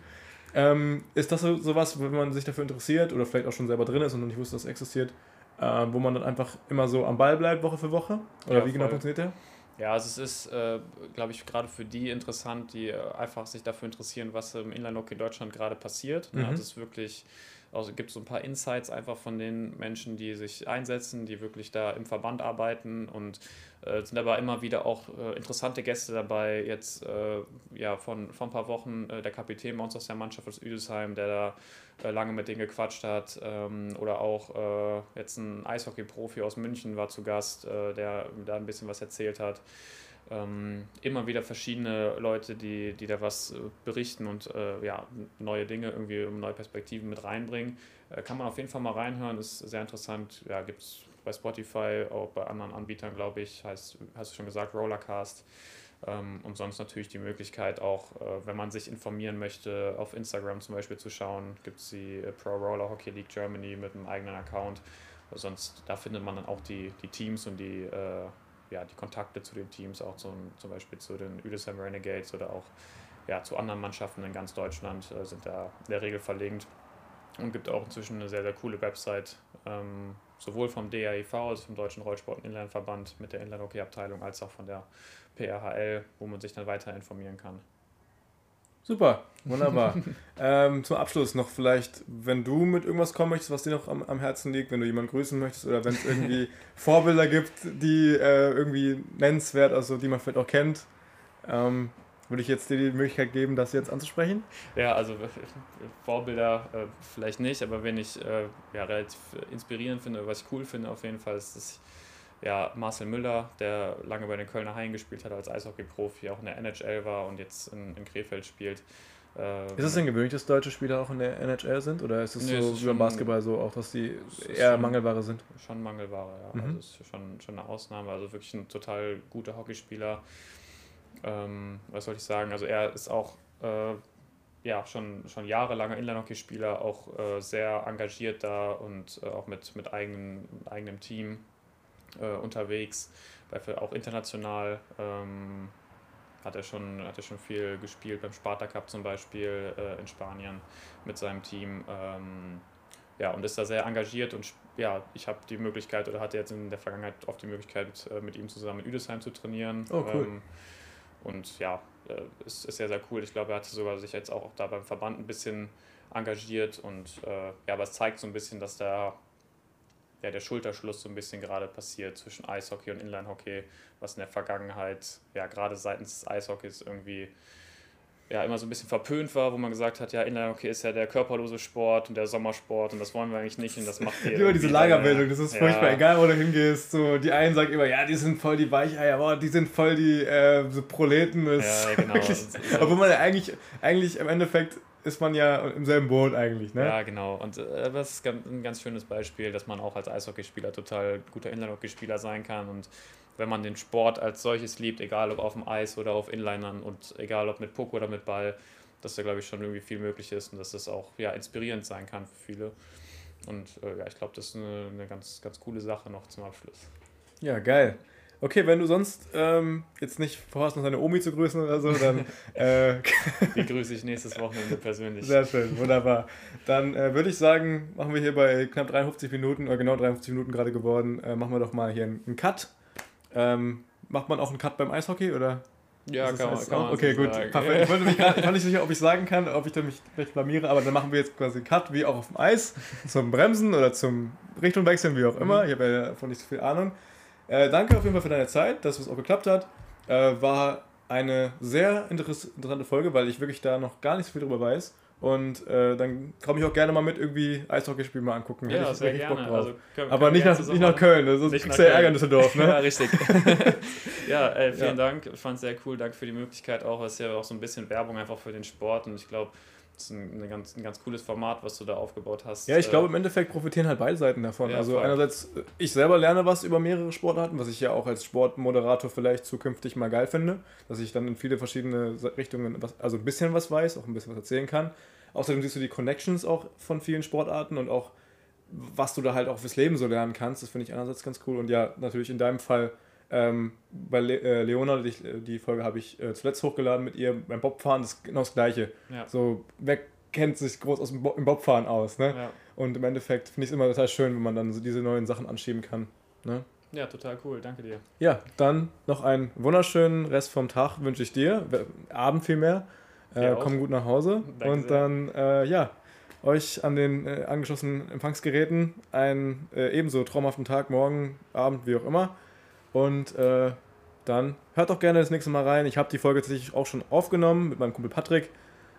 Ähm, ist das so sowas, wenn man sich dafür interessiert oder vielleicht auch schon selber drin ist und noch nicht wusste, dass es existiert, äh, wo man dann einfach immer so am Ball bleibt, Woche für Woche? Oder ja, wie genau funktioniert der? Ja, also es ist, äh, glaube ich, gerade für die interessant, die äh, einfach sich dafür interessieren, was im Inline-Hockey in Deutschland gerade passiert. Mhm. Ja, also es ist wirklich also gibt so ein paar Insights einfach von den Menschen, die sich einsetzen, die wirklich da im Verband arbeiten und äh, sind aber immer wieder auch äh, interessante Gäste dabei. Jetzt äh, ja von, vor ein paar Wochen äh, der Kapitän bei uns aus der Mannschaft aus Üdesheim, der da äh, lange mit denen gequatscht hat. Ähm, oder auch äh, jetzt ein Eishockey-Profi aus München war zu Gast, der da ein bisschen was erzählt hat ähm, immer wieder verschiedene Leute, die, die da was äh, berichten und äh, ja, neue Dinge, irgendwie neue Perspektiven mit reinbringen. Äh, kann man auf jeden Fall mal reinhören, ist sehr interessant. Ja, gibt es bei Spotify, auch bei anderen Anbietern, glaube ich, heißt, hast du schon gesagt, Rollercast. Ähm, und sonst natürlich die Möglichkeit auch, äh, wenn man sich informieren möchte, auf Instagram zum Beispiel zu schauen, gibt es die äh, Pro Roller Hockey League Germany mit einem eigenen Account. Sonst, da findet man dann auch die, die Teams und die äh, ja, die Kontakte zu den Teams, auch zum, zum Beispiel zu den Üdesheim Renegades oder auch ja, zu anderen Mannschaften in ganz Deutschland äh, sind da in der Regel verlinkt. Und gibt auch inzwischen eine sehr, sehr coole Website, ähm, sowohl vom DAEV, also vom Deutschen Rollsport- und Inlandverband mit der Inlandhockey-Abteilung, als auch von der PRHL, wo man sich dann weiter informieren kann. Super, wunderbar. [laughs] ähm, zum Abschluss noch vielleicht, wenn du mit irgendwas kommen möchtest, was dir noch am, am Herzen liegt, wenn du jemanden grüßen möchtest oder wenn es irgendwie [laughs] Vorbilder gibt, die äh, irgendwie nennenswert, also die man vielleicht auch kennt, ähm, würde ich jetzt dir die Möglichkeit geben, das jetzt anzusprechen? Ja, also Vorbilder äh, vielleicht nicht, aber wenn ich äh, ja, relativ inspirierend finde, was ich cool finde auf jeden Fall, ist, ich ja, Marcel Müller, der lange bei den Kölner Haien gespielt hat als Eishockey-Profi, auch in der NHL war und jetzt in, in Krefeld spielt. Äh, ist es denn gewöhnlich, dass deutsche Spieler auch in der NHL sind? Oder ist es nee, so ist wie beim Basketball so, auch dass die eher schon, Mangelware sind? Schon Mangelware, ja. Mhm. Also ist schon, schon eine Ausnahme. Also wirklich ein total guter Hockeyspieler. Ähm, was soll ich sagen? Also er ist auch äh, ja, schon, schon jahrelanger Inline-Hockeyspieler, auch äh, sehr engagiert da und äh, auch mit, mit eigenem, eigenem Team äh, unterwegs, auch international. Ähm, hat er, schon, hat er schon viel gespielt, beim Sparta Cup zum Beispiel äh, in Spanien mit seinem Team. Ähm, ja, und ist da sehr engagiert und ja, ich habe die Möglichkeit oder hatte jetzt in der Vergangenheit oft die Möglichkeit, äh, mit ihm zusammen in Üdesheim zu trainieren. Oh, cool. Ähm, und ja, äh, ist, sehr, sehr cool. Ich glaube, er hatte sogar sich jetzt auch da beim Verband ein bisschen engagiert und äh, ja, aber es zeigt so ein bisschen, dass da ja, der Schulterschluss so ein bisschen gerade passiert zwischen Eishockey und Inlinehockey, was in der Vergangenheit ja gerade seitens des Eishockeys irgendwie ja immer so ein bisschen verpönt war, wo man gesagt hat, ja, Inlinehockey ist ja der körperlose Sport und der Sommersport und das wollen wir eigentlich nicht und das macht ihr. Immer diese Lagerbildung, das ist ja. furchtbar, egal wo du hingehst. So, die einen sagen immer, ja, die sind voll die Weicheier, boah, die sind voll die äh, so Proleten. ja, [laughs] genau. Wirklich, obwohl man ja eigentlich, eigentlich im Endeffekt ist man ja im selben Boot eigentlich, ne? Ja, genau. Und äh, das ist ein ganz schönes Beispiel, dass man auch als Eishockeyspieler total guter Inline-Hockeyspieler sein kann. Und wenn man den Sport als solches liebt, egal ob auf dem Eis oder auf Inlinern und egal ob mit Puck oder mit Ball, dass da, glaube ich, schon irgendwie viel möglich ist und dass das auch ja, inspirierend sein kann für viele. Und äh, ja, ich glaube, das ist eine, eine ganz, ganz coole Sache noch zum Abschluss. Ja, geil. Okay, wenn du sonst ähm, jetzt nicht vorhast, noch deine Omi zu grüßen oder so, dann. [laughs] Äh, Die grüße ich nächstes Wochenende persönlich. Sehr schön, wunderbar. Dann äh, würde ich sagen, machen wir hier bei knapp 53 Minuten, oder genau 53 Minuten gerade geworden, äh, machen wir doch mal hier einen Cut. Ähm, macht man auch einen Cut beim Eishockey oder? Ja, kann man, kann man, Okay, gut. Sagen. Perfekt. Ich wollte mich grad, war nicht sicher, ob ich sagen kann, ob ich da mich vielleicht blamiere, aber dann machen wir jetzt quasi einen Cut, wie auch auf dem Eis, zum Bremsen oder zum Richtung wechseln, wie auch immer. Mhm. Ich habe ja davon nicht so viel Ahnung. Äh, danke auf jeden Fall für deine Zeit, dass es auch geklappt hat. Äh, war eine sehr interessante Folge, weil ich wirklich da noch gar nicht so viel drüber weiß. Und äh, dann komme ich auch gerne mal mit irgendwie Eishockeyspiel mal angucken. Ja, sehr gerne. Also können, Aber können nicht, nach, nicht nach Köln, kriegst du ja Ärger in Düsseldorf. Ne? [laughs] ja, richtig. [laughs] ja, äh, vielen ja. Dank. Ich fand es sehr cool. Danke für die Möglichkeit auch. Es ist ja auch so ein bisschen Werbung einfach für den Sport. Und ich glaube, das ist ein, ganz, ein ganz cooles Format, was du da aufgebaut hast. Ja, ich glaube, im Endeffekt profitieren halt beide Seiten davon. Ja, also voll. einerseits, ich selber lerne was über mehrere Sportarten, was ich ja auch als Sportmoderator vielleicht zukünftig mal geil finde, dass ich dann in viele verschiedene Richtungen, was, also ein bisschen was weiß, auch ein bisschen was erzählen kann. Außerdem siehst du die Connections auch von vielen Sportarten und auch, was du da halt auch fürs Leben so lernen kannst. Das finde ich einerseits ganz cool. Und ja, natürlich in deinem Fall ähm, bei Le äh, Leona, die, die Folge habe ich äh, zuletzt hochgeladen mit ihr beim Bobfahren, das ist genau das Gleiche. Ja. So, wer kennt sich groß aus dem Bo im Bobfahren aus, ne? Ja. Und im Endeffekt finde ich es immer total schön, wenn man dann so diese neuen Sachen anschieben kann. Ne? Ja, total cool. Danke dir. Ja, dann noch einen wunderschönen Rest vom Tag wünsche ich dir. Abend vielmehr. Äh, komm gut nach Hause. Danke und sehr. dann, äh, ja, euch an den äh, angeschlossenen Empfangsgeräten einen äh, ebenso traumhaften Tag, morgen, Abend, wie auch immer. Und äh, dann hört doch gerne das nächste Mal rein. Ich habe die Folge tatsächlich auch schon aufgenommen mit meinem Kumpel Patrick.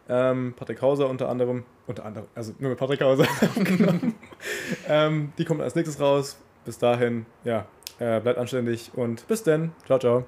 Ähm, Patrick Hauser unter anderem. Unter anderem, also nur mit Patrick Hauser aufgenommen. [laughs] ähm, die kommt als nächstes raus. Bis dahin, ja, äh, bleibt anständig und bis dann. Ciao, ciao.